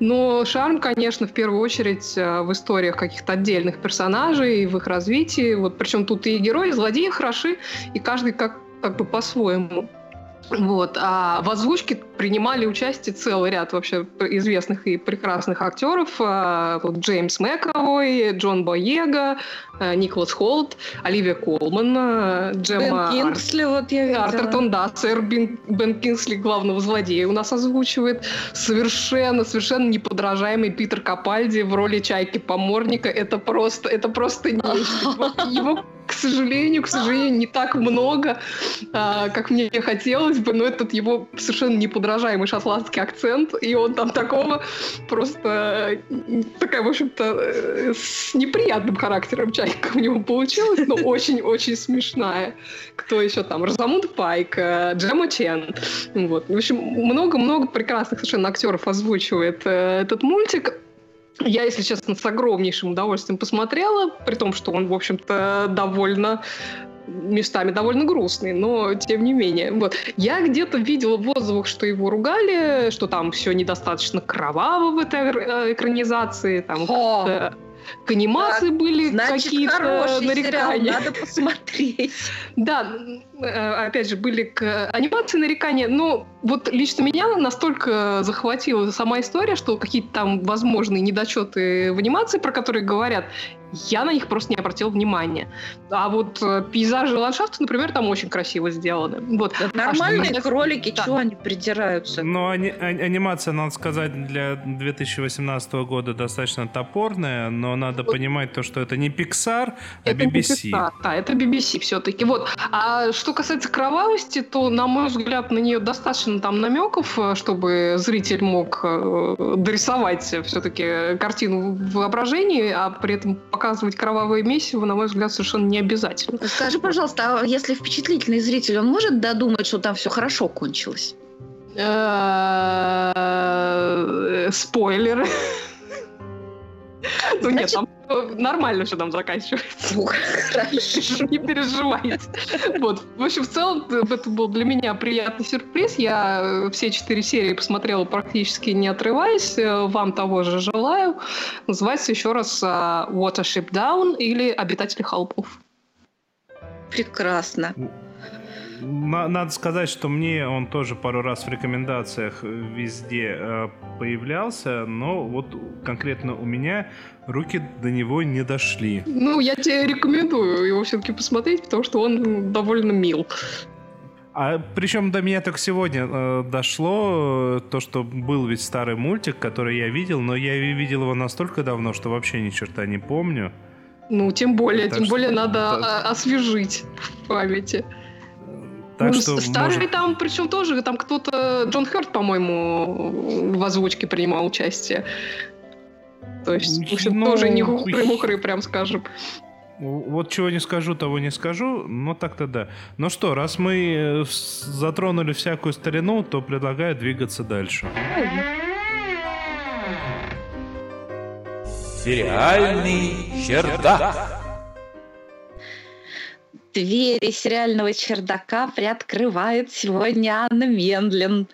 Но шарм, конечно, в первую очередь э, в историях каких-то отдельных персонажей, в их развитии. Вот причем тут и герои, и злодеи хороши, и каждый как, как бы по-своему. Вот. А в озвучке принимали участие целый ряд вообще известных и прекрасных актеров. А, вот Джеймс Мэковой, Джон Боега, Николас Холт, Оливия Колман, а, Джемма... Бен Кингсли, вот я видела. Артертон, да, сэр Бен, Бен Кингсли главного злодея у нас озвучивает. Совершенно, совершенно неподражаемый Питер Капальди в роли Чайки-поморника. Это просто, это просто нечто. Его к сожалению, к сожалению, не так много, а, как мне хотелось бы, но этот его совершенно неподражаемый шотландский акцент, и он там такого просто такая, в общем-то, э, с неприятным характером чайка у него получилась, но очень-очень смешная. Кто еще там? Розамунд Пайк, э, Джема Чен. Вот. В общем, много-много прекрасных совершенно актеров озвучивает э, этот мультик. Я, если честно, с огромнейшим удовольствием посмотрела, при том, что он, в общем-то, довольно местами довольно грустный, но тем не менее. Вот. Я где-то видела в отзывах, что его ругали, что там все недостаточно кроваво в этой э, экранизации. Там, к анимации так, были какие-то нарекания. Сериал, надо посмотреть. Да, э, опять же, были к анимации нарекания, но вот лично меня настолько захватила сама история, что какие-то там возможные недочеты в анимации, про которые говорят, я на них просто не обратил внимания. А вот э, пейзажи и ландшафты, например, там очень красиво сделаны. Вот. Да, нормальные а кролики, да. чего они придираются? Но ани- а- анимация, надо сказать, для 2018 года достаточно топорная, но надо вот. понимать то, что это не Pixar, а это BBC. Не Pixar, да, это BBC все-таки. Вот. А что касается кровавости, то, на мой взгляд, на нее достаточно там намеков, э, чтобы зритель мог э, дорисовать все-таки картину в воображении, а при этом показывать кровавое месиво, на мой взгляд, совершенно не обязательно. Скажи, пожалуйста, а если впечатлительный зритель, он может додумать, что там все хорошо кончилось? Спойлеры. Ну нет, там нормально все там заканчивается. Не переживайте. Вот. В общем, в целом, это был для меня приятный сюрприз. Я э, все четыре серии посмотрела практически не отрываясь. Э, Вам того же желаю. Называется еще раз э, Watership Down или Обитатели холмов. Прекрасно. На- Надо сказать, что мне он тоже пару раз в рекомендациях везде э, появлялся, но вот конкретно у меня руки до него не дошли. Ну, я тебе рекомендую его все-таки посмотреть, потому что он довольно мил. А причем до меня только сегодня э, дошло э, то, что был ведь старый мультик, который я видел, но я видел его настолько давно, что вообще ни черта не помню. Ну, тем более, Так тем что- более надо так. а, освежить в памяти. Так Ну, что старый может- там, причем тоже, там кто-то, Джон Хёрд, по-моему, в озвучке принимал участие. То есть, Ну, тоже не хухры-мухры, прям скажем. Вот чего не скажу, того не скажу, но так-то да. Ну что, раз мы э, затронули всякую старину, то предлагаю двигаться дальше. Сериальный чердак. Двери сериального чердака приоткрывает сегодня Анна Мендлин.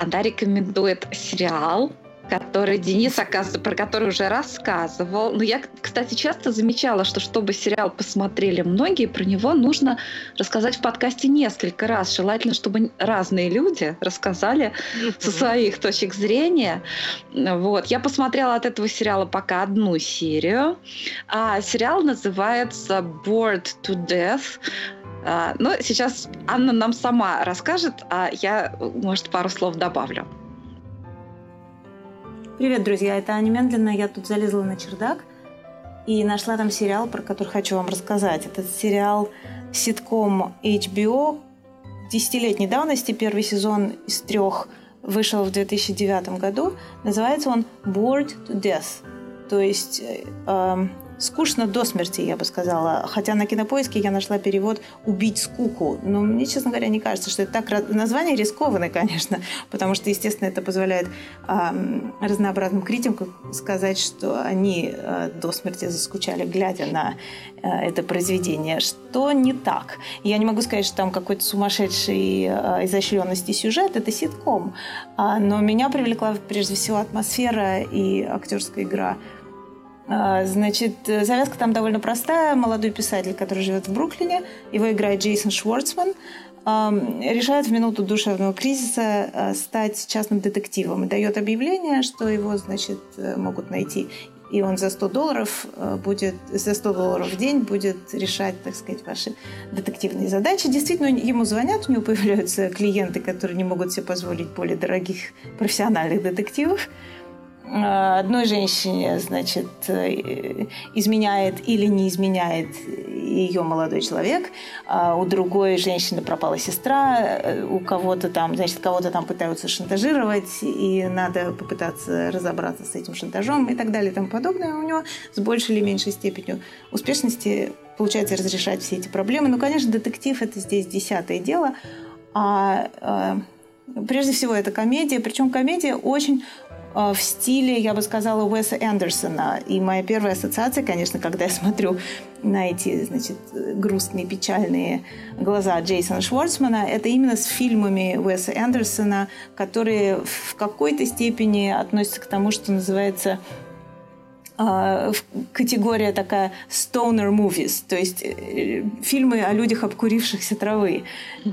Она рекомендует сериал, который Денис, оказывается, про который уже рассказывал. Но я, кстати, часто замечала, что чтобы сериал посмотрели многие, про него нужно рассказать в подкасте несколько раз. Желательно, чтобы разные люди рассказали со своих точек зрения. Вот. Я посмотрела от этого сериала пока одну серию. А сериал называется Bored to Death. А, но сейчас Анна нам сама расскажет, а я, может, пару слов добавлю. Привет, друзья, это Аня Мендлина. Я тут залезла на чердак и нашла там сериал, про который хочу вам рассказать. Этот сериал ситком HBO десятилетней давности. Первый сезон из трех вышел в 2009 году. Называется он Bored to Death. То есть э, эм, скучно до смерти, я бы сказала. Хотя на кинопоиске я нашла перевод «убить скуку». Но мне, честно говоря, не кажется, что это так... Название рискованное, конечно, потому что, естественно, это позволяет ам, разнообразным критикам сказать, что они э, до смерти заскучали, глядя на э, это произведение, что не так. Я не могу сказать, что там какой-то сумасшедший э, изощренности сюжет, это ситком. А, но меня привлекла прежде всего атмосфера и актерская игра. А, Значит, э, завязка там довольно простая. Молодой писатель, который живет в Бруклине, его играет Джейсон Шварцман, решает в минуту душевного кризиса э, стать частным детективом и дает объявление, что его, значит, э, могут найти. И он за 100 долларов будет, за 100 долларов в день будет решать, так сказать, ваши детективные задачи. Действительно, ему звонят, у него появляются клиенты, которые не могут себе позволить более дорогих профессиональных детективов. Э, Одной женщине, значит, э, изменяет или не изменяет ее молодой человек, а у другой женщины пропала сестра, э, у кого-то там, значит, кого-то там пытаются шантажировать, и надо попытаться разобраться с этим шантажом и так далее и тому подобное. У него с большей или меньшей степенью успешности получается разрешать все эти проблемы. Ну, конечно, детектив – это здесь десятое дело, а прежде всего это комедия, причем комедия очень в стиле, я бы сказала, Уэса Эндерсона. И моя первая ассоциация, конечно, когда я смотрю на эти, значит, грустные, печальные глаза Джейсона Шварцмана, это именно с фильмами Уэса Эндерсона, которые в какой-то степени относятся к тому, что называется а, категория такая stoner movies, то есть э, фильмы о людях, обкурившихся травы.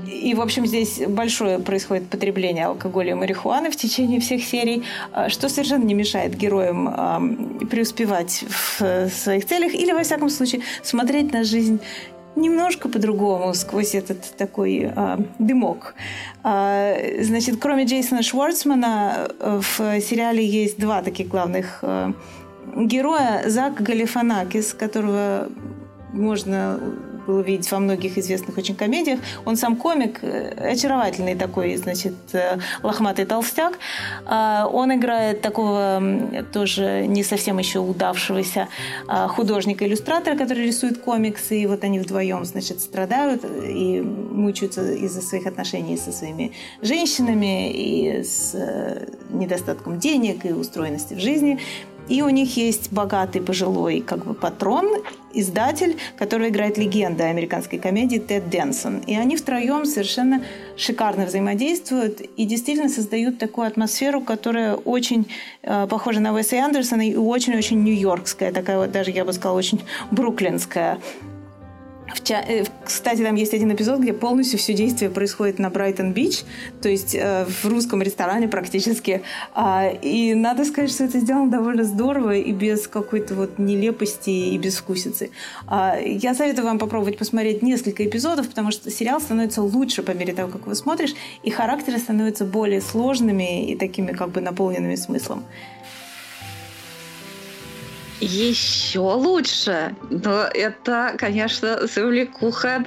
И, в общем, здесь большое происходит потребление алкоголя и марихуаны в течение всех серий, а, что совершенно не мешает героям ам, преуспевать в э, своих целях или, во всяком случае, смотреть на жизнь немножко по-другому сквозь этот такой а, дымок. А, значит, кроме Джейсона Шварцмана э, в сериале есть два таких главных э, героя Зак Галифанакис, которого можно было видеть во многих известных очень комедиях. Он сам комик, э, очаровательный такой, значит, э, лохматый толстяк. А, Он играет такого тоже не совсем еще удавшегося а, художника-иллюстратора, который рисует комиксы, и вот они вдвоем, значит, страдают и мучаются из-за своих отношений со своими женщинами и с э, недостатком денег и устроенности в жизни. И у них есть богатый пожилой как бы патрон, издатель, который играет легенда американской комедии Тед Денсон. И они втроем совершенно шикарно взаимодействуют и действительно создают такую атмосферу, которая очень э, похожа на Уэса Андерсона и очень-очень нью-йоркская, такая вот даже, я бы сказала, очень бруклинская. Э, кстати, там есть один эпизод, где полностью все действие происходит на Брайтон-Бич, то есть э, в русском ресторане практически. А, и надо сказать, что это сделано довольно здорово и без какой-то вот нелепости и безвкусицы. А, я советую вам попробовать посмотреть несколько эпизодов, потому что сериал становится лучше по мере того, как его смотришь, и характеры становятся более сложными и такими как бы наполненными смыслом еще лучше. Но это, конечно, завлекуха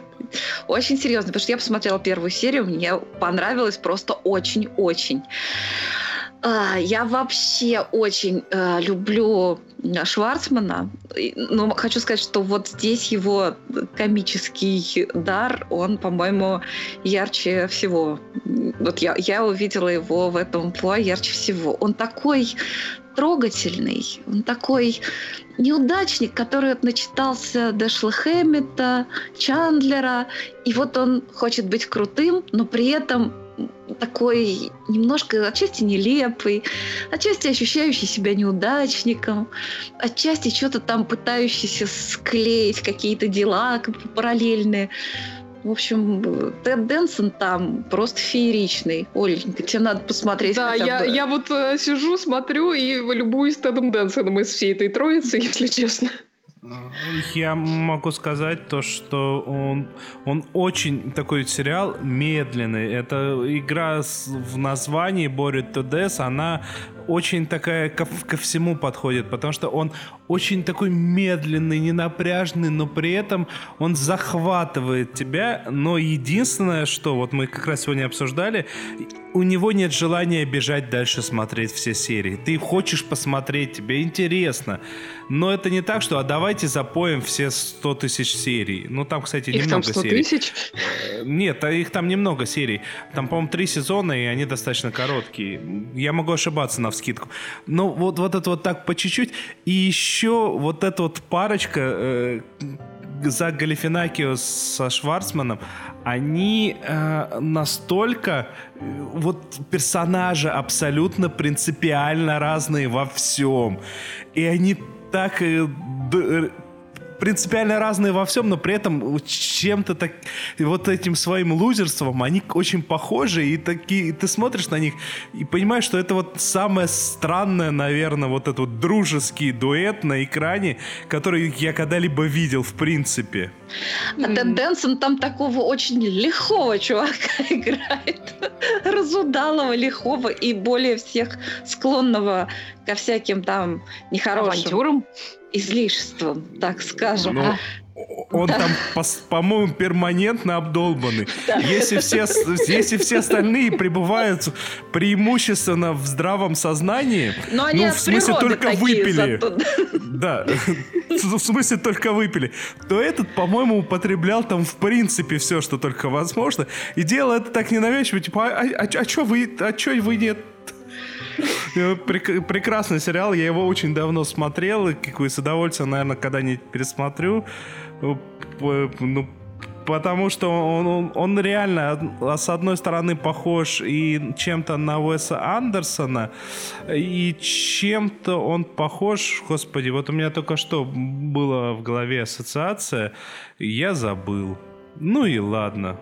очень серьезно, потому что я посмотрела первую серию, мне понравилось просто очень-очень. А, я вообще очень э, люблю Шварцмана, но хочу сказать, что вот здесь его комический дар, он, по-моему, ярче всего. Вот я, я увидела его в этом плуа ярче всего. Он такой трогательный, он такой неудачник, который начитался Дэшла Хэммета, Чандлера, и вот он хочет быть крутым, но при этом такой немножко отчасти нелепый, отчасти ощущающий себя неудачником, отчасти что-то там пытающийся склеить какие-то дела параллельные. В общем, Тед Дэнсон там просто фееричный. Оленька, тебе надо посмотреть. Да, я, я вот э, сижу, смотрю и любуюсь Тедом Дэнсоном из всей этой троицы, если честно. Я могу сказать то, что он, он очень такой сериал медленный. Это игра в названии Борит Death, она очень такая ко, ко всему подходит, потому что он очень такой медленный, ненапряжный, но при этом он захватывает тебя. Но единственное, что вот мы как раз сегодня обсуждали, у него нет желания бежать дальше смотреть все серии. Ты хочешь посмотреть, тебе интересно. Но это не так, что а давайте запоем все 100 тысяч серий. Ну там, кстати, их немного там 100 серий. тысяч? Э, нет, а их там немного серий. Там, по-моему, три сезона, и они достаточно короткие. Я могу ошибаться на вскидку. Но вот, вот это вот так по чуть-чуть. И еще вот эта вот парочка э, Зак Галифинакио со Шварцманом, они э, настолько э, вот персонажи абсолютно принципиально разные во всем. И они так э, принципиально разные во всем, но при этом чем-то так вот этим своим лузерством они очень похожи, и такие и ты смотришь на них и понимаешь, что это вот самое странное, наверное, вот этот вот дружеский дуэт на экране, который я когда-либо видел в принципе. А Тед Дэнсон там такого очень лихого чувака играет. Разудалого, лихого и более всех склонного ко всяким там нехорошим... Авантюрам? излишеством, так скажем. Ну, он да. там, по- по-моему, перманентно обдолбанный. Да. Если, все, если все остальные пребывают преимущественно в здравом сознании, Но они ну, в смысле, только выпили. Зато... Да, в смысле, только выпили. То этот, по-моему, употреблял там в принципе все, что только возможно. И делал это так ненавязчиво, типа, а, а, а, а что вы, а чё вы нет Прекрасный сериал, я его очень давно смотрел, и с удовольствием, наверное, когда-нибудь пересмотрю. Ну, потому что он, он, он реально, с одной стороны, похож и чем-то на Уэса Андерсона, и чем-то он похож, господи, вот у меня только что было в голове ассоциация, я забыл. Ну и ладно.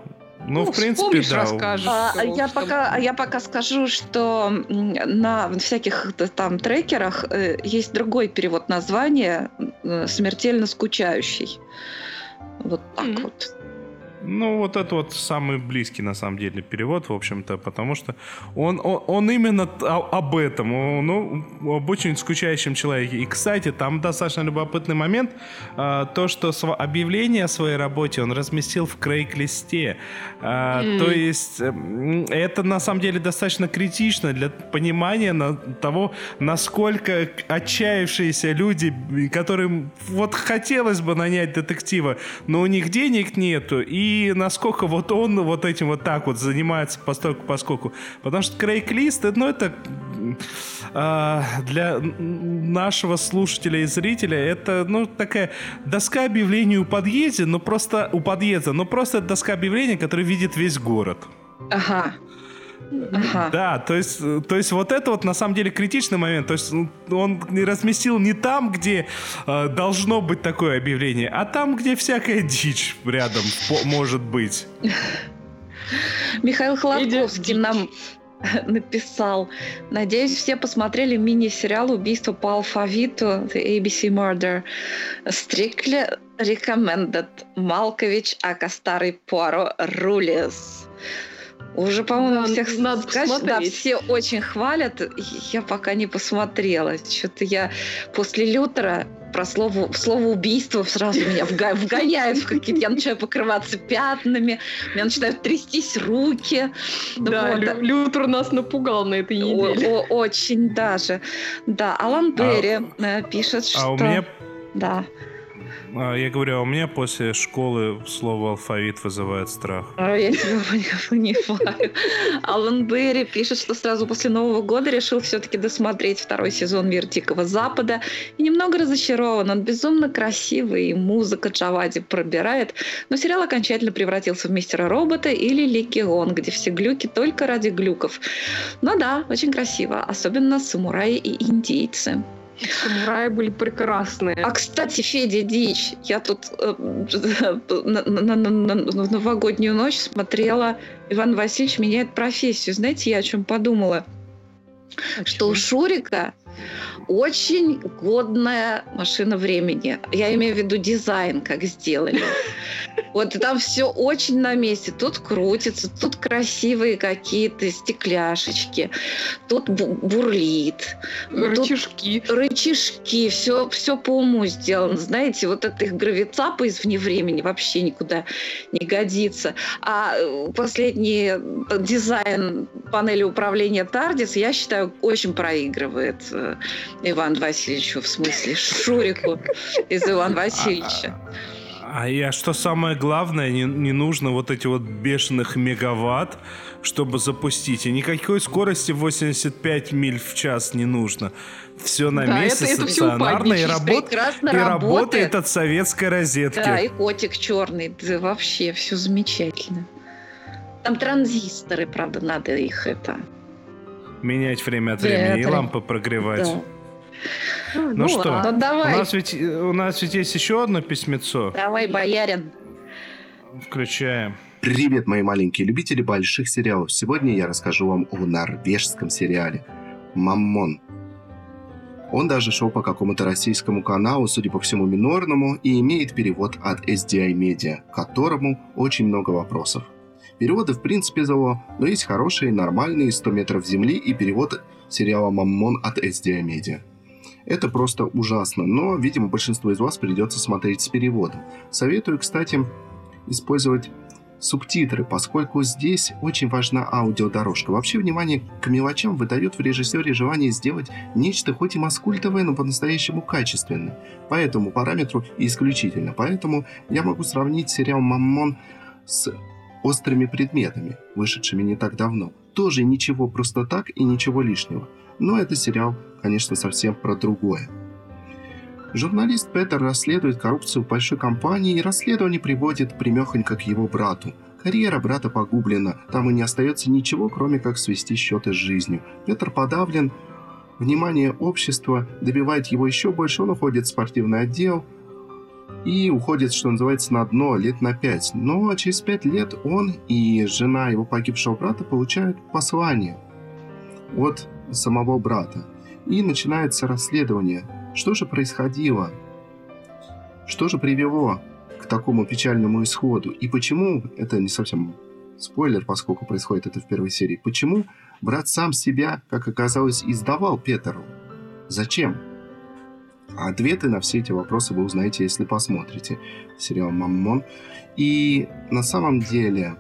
Ну, ну в принципе, да. Расскажешь, а, а я, пока, а я пока скажу, что на всяких там трекерах э, есть другой перевод названия э, «Смертельно скучающий». Вот так mm-hmm. вот. Ну, вот это вот самый близкий, на самом деле, перевод, в общем-то, потому что он, он, он именно об этом, ну, об очень скучающем человеке. И, кстати, там достаточно любопытный момент, а, то, что объявление о своей работе он разместил в Крейг-листе. Mm. То есть это, на самом деле, достаточно критично для понимания того, насколько отчаявшиеся люди, которым вот хотелось бы нанять детектива, но у них денег нету, и и насколько вот он вот этим вот так вот занимается постольку поскольку. Потому что Крейг Лист, ну это э, для нашего слушателя и зрителя это, ну, такая доска объявлений у подъезда, но просто у подъезда, но просто доска объявлений, которая видит весь город. Ага. Ага. Да, то есть, то есть вот это вот на самом деле критичный момент. То есть ну, он не разместил не там, где э, должно быть такое объявление, а там, где всякая дичь рядом по- может быть. Михаил Холодковский нам написал. Надеюсь, все посмотрели мини-сериал «Убийство по алфавиту» The ABC Murder. Strictly recommended. Малкович, ака старый Пуаро, рулес. Уже, по-моему, Да, всех надо сказать, да, все очень хвалят. Я пока не посмотрела. Что-то я после Лютера про слово, слово убийство сразу меня вга- вгоняет в какие-то... Я начинаю покрываться пятнами, у меня начинают трястись руки. Да, Вот. Лю- Лютер нас напугал на этой О- неделе. о- очень даже. Да, Алан Берри э, пишет, что... А у меня, Да. А, я говорю, а у меня после школы слово алфавит вызывает страх. А, Я тебя понимаю. Алан Берри пишет, что сразу после Нового года решил все-таки досмотреть второй сезон «Мир Дикого Запада» и немного разочарован. Он безумно красивый, и музыка Джавади пробирает, но сериал окончательно превратился в «Мистера Робота» или «Легион», где все глюки только ради глюков. Но да, очень красиво, особенно самураи и индейцы. Самураи были прекрасные. А, кстати, Федя Дичь, я тут э, на, на- на- в новогоднюю ночь смотрела «Иван Васильевич меняет профессию». Знаете, я о чем подумала? Что у Шурика очень годная машина времени. Я имею в виду дизайн, как сделали. Вот там все очень на месте. Тут крутится, тут красивые какие-то стекляшечки, тут бу- бурлит. тут Рычажки. рычажки, все, все по уму сделано. Знаете, вот эта их гравицапа из вне времени вообще никуда не годится. А э, последний э, дизайн панели управления Тардис, я считаю, очень проигрывает э, Иван Васильевичу, в смысле Шурику из Ивана Васильевича. А я что самое главное, не, не нужно вот эти вот бешеных мегаватт, чтобы запустить. И никакой скорости 85 миль в час не нужно. Все на Да, месте, это- это стационарно и, работ- и работает работает. от советской розетки. Да, и котик черный, да, вообще все замечательно. Там транзисторы, правда, надо их это. Менять время от времени и это- лампы прогревать. Да. Ну, что, ладно, у давай. нас, ведь, у нас ведь есть еще одно письмецо. Давай, боярин. Включаем. Привет, мои маленькие любители больших сериалов. Сегодня я расскажу вам о норвежском сериале «Маммон». Он даже шел по какому-то российскому каналу, судя по всему минорному, и имеет перевод от SDI Media, к которому очень много вопросов. Переводы в принципе зло, но есть хорошие, нормальные «100 метров земли» и перевод сериала «Маммон» от SDI Media. Это просто ужасно, но, видимо, большинству из вас придется смотреть с переводом. Советую, кстати, использовать субтитры, поскольку здесь очень важна аудиодорожка. Вообще внимание к мелочам выдает в режиссере желание сделать нечто хоть и маскультовое, но по-настоящему качественное. По этому параметру исключительно. Поэтому я могу сравнить сериал «Маммон» с «Острыми предметами», вышедшими не так давно. Тоже ничего просто так и ничего лишнего. Но это сериал, конечно, совсем про другое. Журналист Петер расследует коррупцию в большой компании, и расследование приводит примехонько к его брату. Карьера брата погублена, там и не остается ничего, кроме как свести счеты с жизнью. Петр подавлен, внимание общества добивает его еще больше, он уходит в спортивный отдел и уходит, что называется, на дно лет на пять. Но через пять лет он и жена его погибшего брата получают послание от самого брата. И начинается расследование. Что же происходило? Что же привело к такому печальному исходу? И почему, это не совсем спойлер, поскольку происходит это в первой серии, почему брат сам себя, как оказалось, издавал Петеру? Зачем? Ответы на все эти вопросы вы узнаете, если посмотрите сериал «Маммон». И на самом деле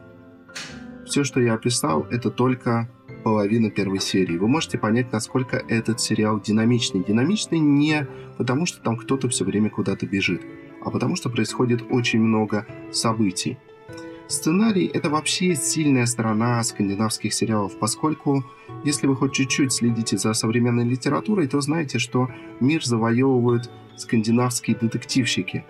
все, что я описал, это только половина первой серии. Вы можете понять, насколько этот сериал динамичный. Динамичный не потому, что там кто-то все время куда-то бежит, а потому что происходит очень много событий. Сценарий – это вообще сильная сторона скандинавских сериалов, поскольку, если вы хоть чуть-чуть следите за современной литературой, то знаете, что мир завоевывают скандинавские детективщики.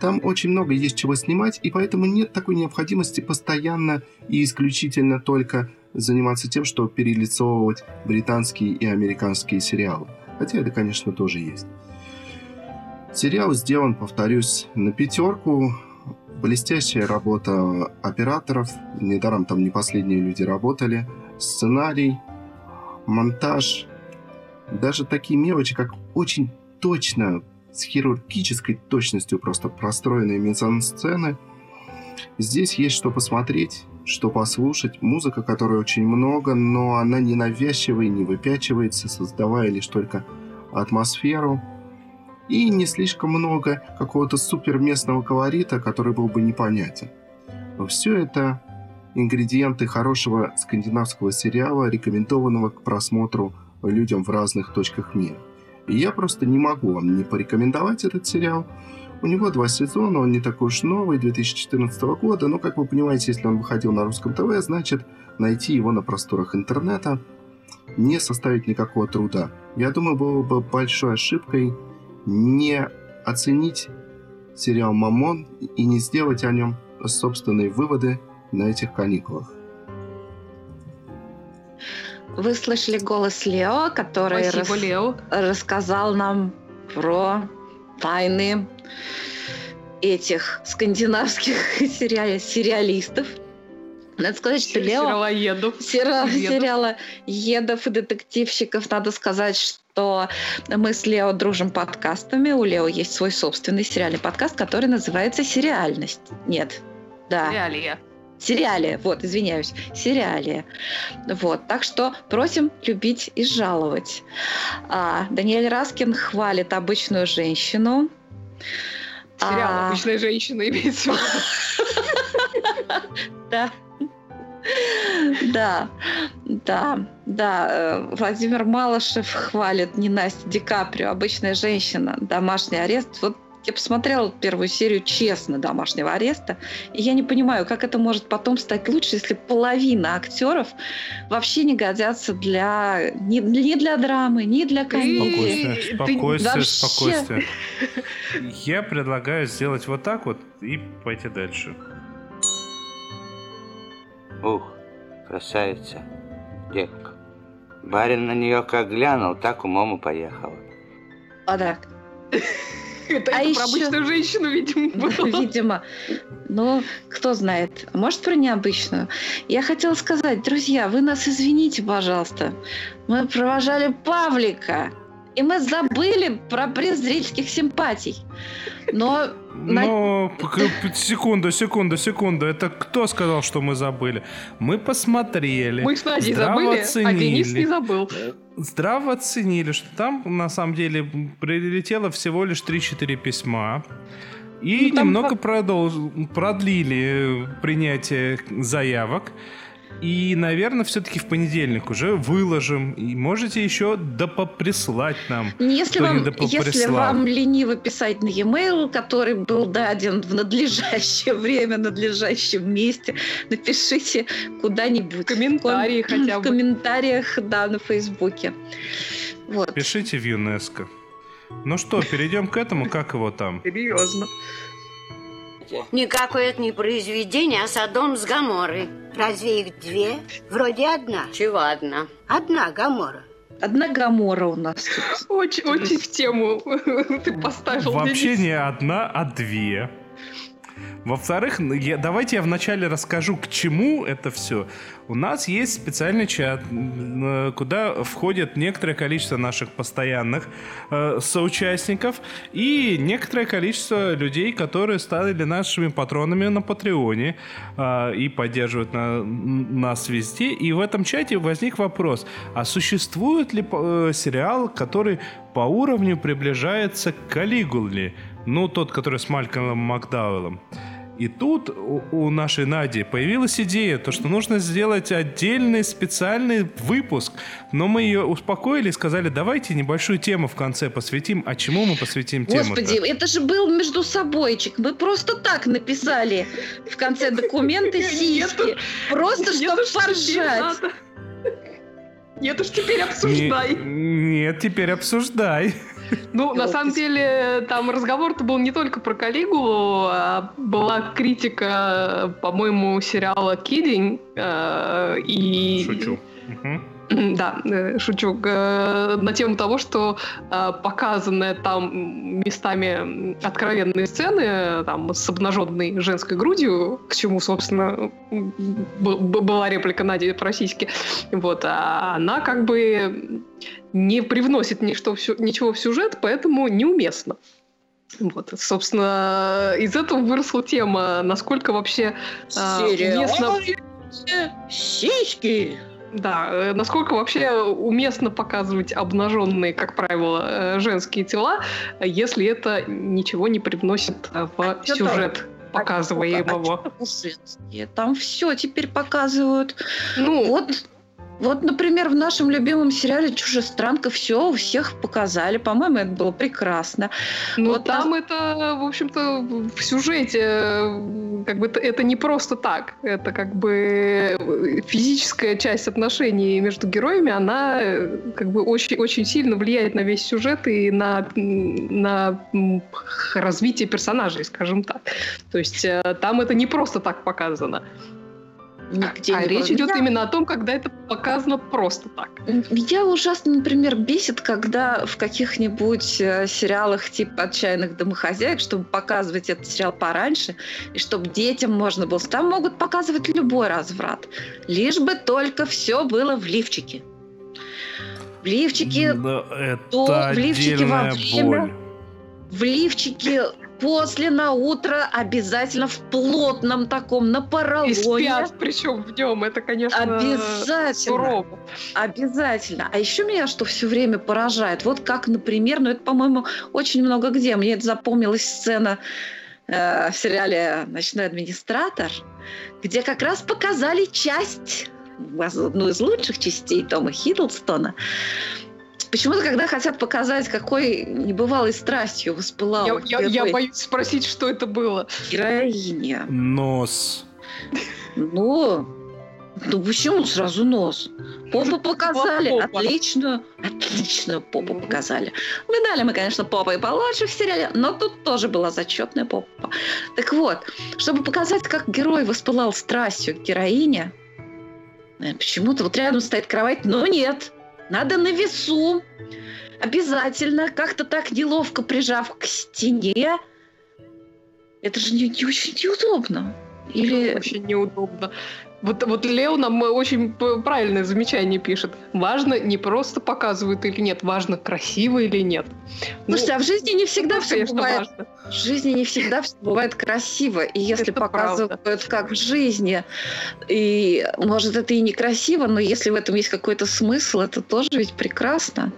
Там очень много есть чего снимать, и поэтому нет такой необходимости постоянно и исключительно только заниматься тем, что перелицовывать британские и американские сериалы. Хотя это, конечно, тоже есть. Сериал сделан, повторюсь, на пятерку. Блестящая работа операторов. Недаром там не последние люди работали. Сценарий, монтаж. Даже такие мелочи, как очень точно, с хирургической точностью просто простроенные мизансцены. Здесь есть что посмотреть, что послушать. Музыка, которой очень много, но она не навязчивая, не выпячивается, создавая лишь только атмосферу. И не слишком много какого-то супер местного колорита, который был бы непонятен. Но все это ингредиенты хорошего скандинавского сериала, рекомендованного к просмотру людям в разных точках мира. И я просто не могу вам не порекомендовать этот сериал. У него два сезона, он не такой уж новый, 2014 года, но, как вы понимаете, если он выходил на русском ТВ, значит, найти его на просторах интернета не составит никакого труда. Я думаю, было бы большой ошибкой не оценить сериал «Мамон» и не сделать о нем собственные выводы на этих каникулах. Вы слышали голос Лео, который Спасибо, рас- Лео. рассказал нам про тайны этих скандинавских сериали- сериалистов. Надо сказать, что Лео... Сериалоедов. Сера- Едов. сериала едов и детективщиков. Надо сказать, что мы с Лео дружим подкастами. У Лео есть свой собственный сериальный подкаст, который называется «Сериальность». Нет. Да. Реалия. Сериале, вот, извиняюсь, сериале. Вот, так что просим любить и жаловать. А, Даниэль Раскин хвалит обычную женщину. Сериал А, «Обычная женщина» имеется в виду. Да. Да, да, да. Э, Владимир Малышев хвалит не Настя Ди Каприо, обычная женщина, домашний арест. Вот я посмотрела первую серию честно домашнего ареста, и я не понимаю, как это может потом стать лучше, если половина актеров вообще не годятся для ни, ни для драмы, ни для комедии. Спокойствие, спокойствие, вообще- спокойствие. Я предлагаю сделать вот так вот и пойти дальше. Ух, красавица, девка. Барин на нее как глянул, так умом и поехал. А так. Это А это про ещё- обычную женщину, видимо, было. Видимо. Ну, кто знает. Может, про необычную. Я хотела сказать, друзья, вы нас извините, пожалуйста. Мы провожали Павлика. И мы забыли про приз зрительских симпатий. Но Но к- секунду, секунду, секунду. Это кто сказал, что мы забыли? Мы посмотрели. Мы с Надей забыли, а Денис не оценили. забыл. Здраво оценили, что там на самом деле прилетело всего лишь 3-4 письма. И Ну, там немного по- продолж- продлили принятие заявок. И, наверное, все-таки в понедельник уже выложим. И можете еще допоприслать нам. если вам, если вам лениво писать на e-mail, который был даден в надлежащее время, надлежащем месте, напишите куда-нибудь. В комментарии В хотя В бы. комментариях, да, на Фейсбуке. Вот. Пишите в ЮНЕСКО. Ну что, перейдем к этому, как его там? Серьезно. Никакое это не произведение, а Содом с Гаморой. Разве их две? Вроде одна. Чего одна? Одна Гамора. Одна Гамора у нас тут. Очень, очень в тему ты поставил. Вообще Денис. не одна, а две. Во-вторых, я- давайте я вначале расскажу, к чему это все. У нас есть специальный чат, куда входит некоторое количество наших постоянных э, соучастников и некоторое количество людей, которые стали нашими патронами на Патреоне э, и поддерживают на- нас везде. И в этом чате возник вопрос, а существует ли э, сериал, который по уровню приближается к Калигуле? Ну, тот, который с Малькомом Макдауэллом. И тут у, у нашей Нади появилась идея, то, что нужно сделать отдельный специальный выпуск. Но мы ее успокоили и сказали, давайте небольшую тему в конце посвятим. А чему мы посвятим тему? Господи, это же был между собойчик. Мы просто так написали в конце документы сиськи. Просто чтобы поржать. Нет уж, теперь обсуждай. Нет, теперь обсуждай. Ну, на самом деле, там разговор-то был не только про Калигулу, а была критика, по-моему, сериала «Кидень». э, И... Шучу. Да, э, шучу. Э, На тему того, что э, показанные там местами откровенные сцены там, с обнаженной женской грудью, к чему, собственно, была реплика Нади по-российски, вот, а она как бы не привносит ничто ничего в сюжет, поэтому неуместно. Вот, собственно, из этого выросла тема, насколько вообще э, уместно... Сиськи! Да, э, насколько вообще уместно показывать обнаженные, как правило, э, женские тела, если это ничего не привносит э, в чё сюжет показываемого. И Там все теперь показывают. Ну, вот, вот, например, в нашем любимом сериале «Чужестранка» все у всех показали. По-моему, это было прекрасно. Но Вот там это, в общем-то, в сюжете как бы это, не просто так. Это как бы э, физическая часть отношений между героями, она э, как бы очень-очень сильно влияет на весь сюжет и на, на развитие персонажей, скажем так. То есть э, там это не просто так показано. Нигде а не речь было. идет Я- именно о том, когда это показано просто так. Меня ужасно, например, бесит, когда в каких-нибудь э, сериалах типа «Отчаянных домохозяек», чтобы показывать этот сериал пораньше, и чтобы детям можно было... Там могут показывать любой разврат, лишь бы только все было в лифчике. В лифчике, Но то это в лифчике во время, боль. в лифчике после на утро обязательно в плотном таком, на И поролоне. спят, причем в нем. Это, конечно, Обязательно. сурово. Обязательно. А еще меня что все время поражает, вот как, например, ну это, по-моему, очень много где. Мне это запомнилась сцена э, в сериале «Ночной администратор», где как раз показали часть, одну из лучших частей Тома Хиддлстона. Почему-то, когда хотят показать, какой небывалой страстью воспылал Я, я- я боюсь спросить, что это было. героиня. Нос. Ну, ну почему сразу нос? Попу показали, попа. отличную, отличную попу показали. Видали мы, конечно, попы и получше в сериале, но тут тоже была зачетная попа. Так вот, чтобы показать, как герой воспылал страстью к героине, э, почему-то вот рядом стоит кровать, но нет, надо на весу, обязательно, как-то так неловко прижав к стене. Это же не, не очень неудобно. Или Очень неудобно. Вот, вот Лео нам очень п- правильное замечание пишет. Важно не просто показывают или нет, важно красиво или нет. Ну, Слушайте, а в жизни не всегда все конечно, бывает. важно. В жизни не всегда все бывает красиво. И если Это показывают как в жизни, и может это и некрасиво, но если в этом есть какой-то смысл, это тоже ведь прекрасно.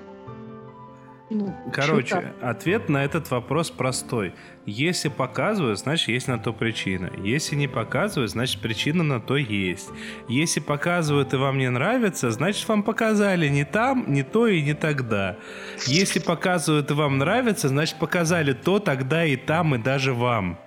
Ну, Короче, ответ на этот вопрос простой. Если показывают, значит, есть на то причина. Если не показывают, значит, причина на то есть. Если показывают и вам не нравится, значит, вам показали не там, не то и не тогда. Если показывают и вам нравится, значит, показали то, тогда и там, и даже вам.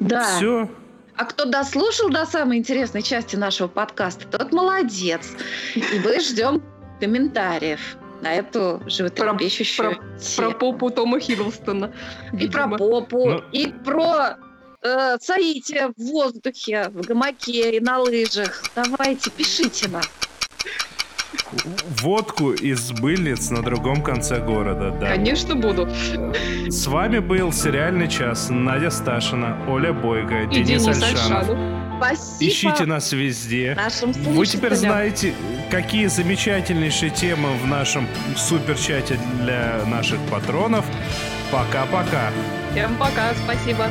Да. Все. А кто дослушал до самой интересной части нашего подкаста, тот молодец. И мы ждем комментариев на эту животрепещущую Про попу Тома Хиддлстона. И про попу, Ну- и про э, соитие в воздухе, в гамаке и на лыжах. Давайте, пишите нам. Водку из мыльниц на другом конце города, да. Конечно, буду. С вами был сериальный час. Надя Сташина, Оля Бойко, И Денис, Денис Альшанов. Альшанов. Спасибо Ищите нас везде. нашим Вы теперь знаете, какие замечательнейшие темы в нашем суперчате для наших патронов. Пока-пока. Всем пока, спасибо.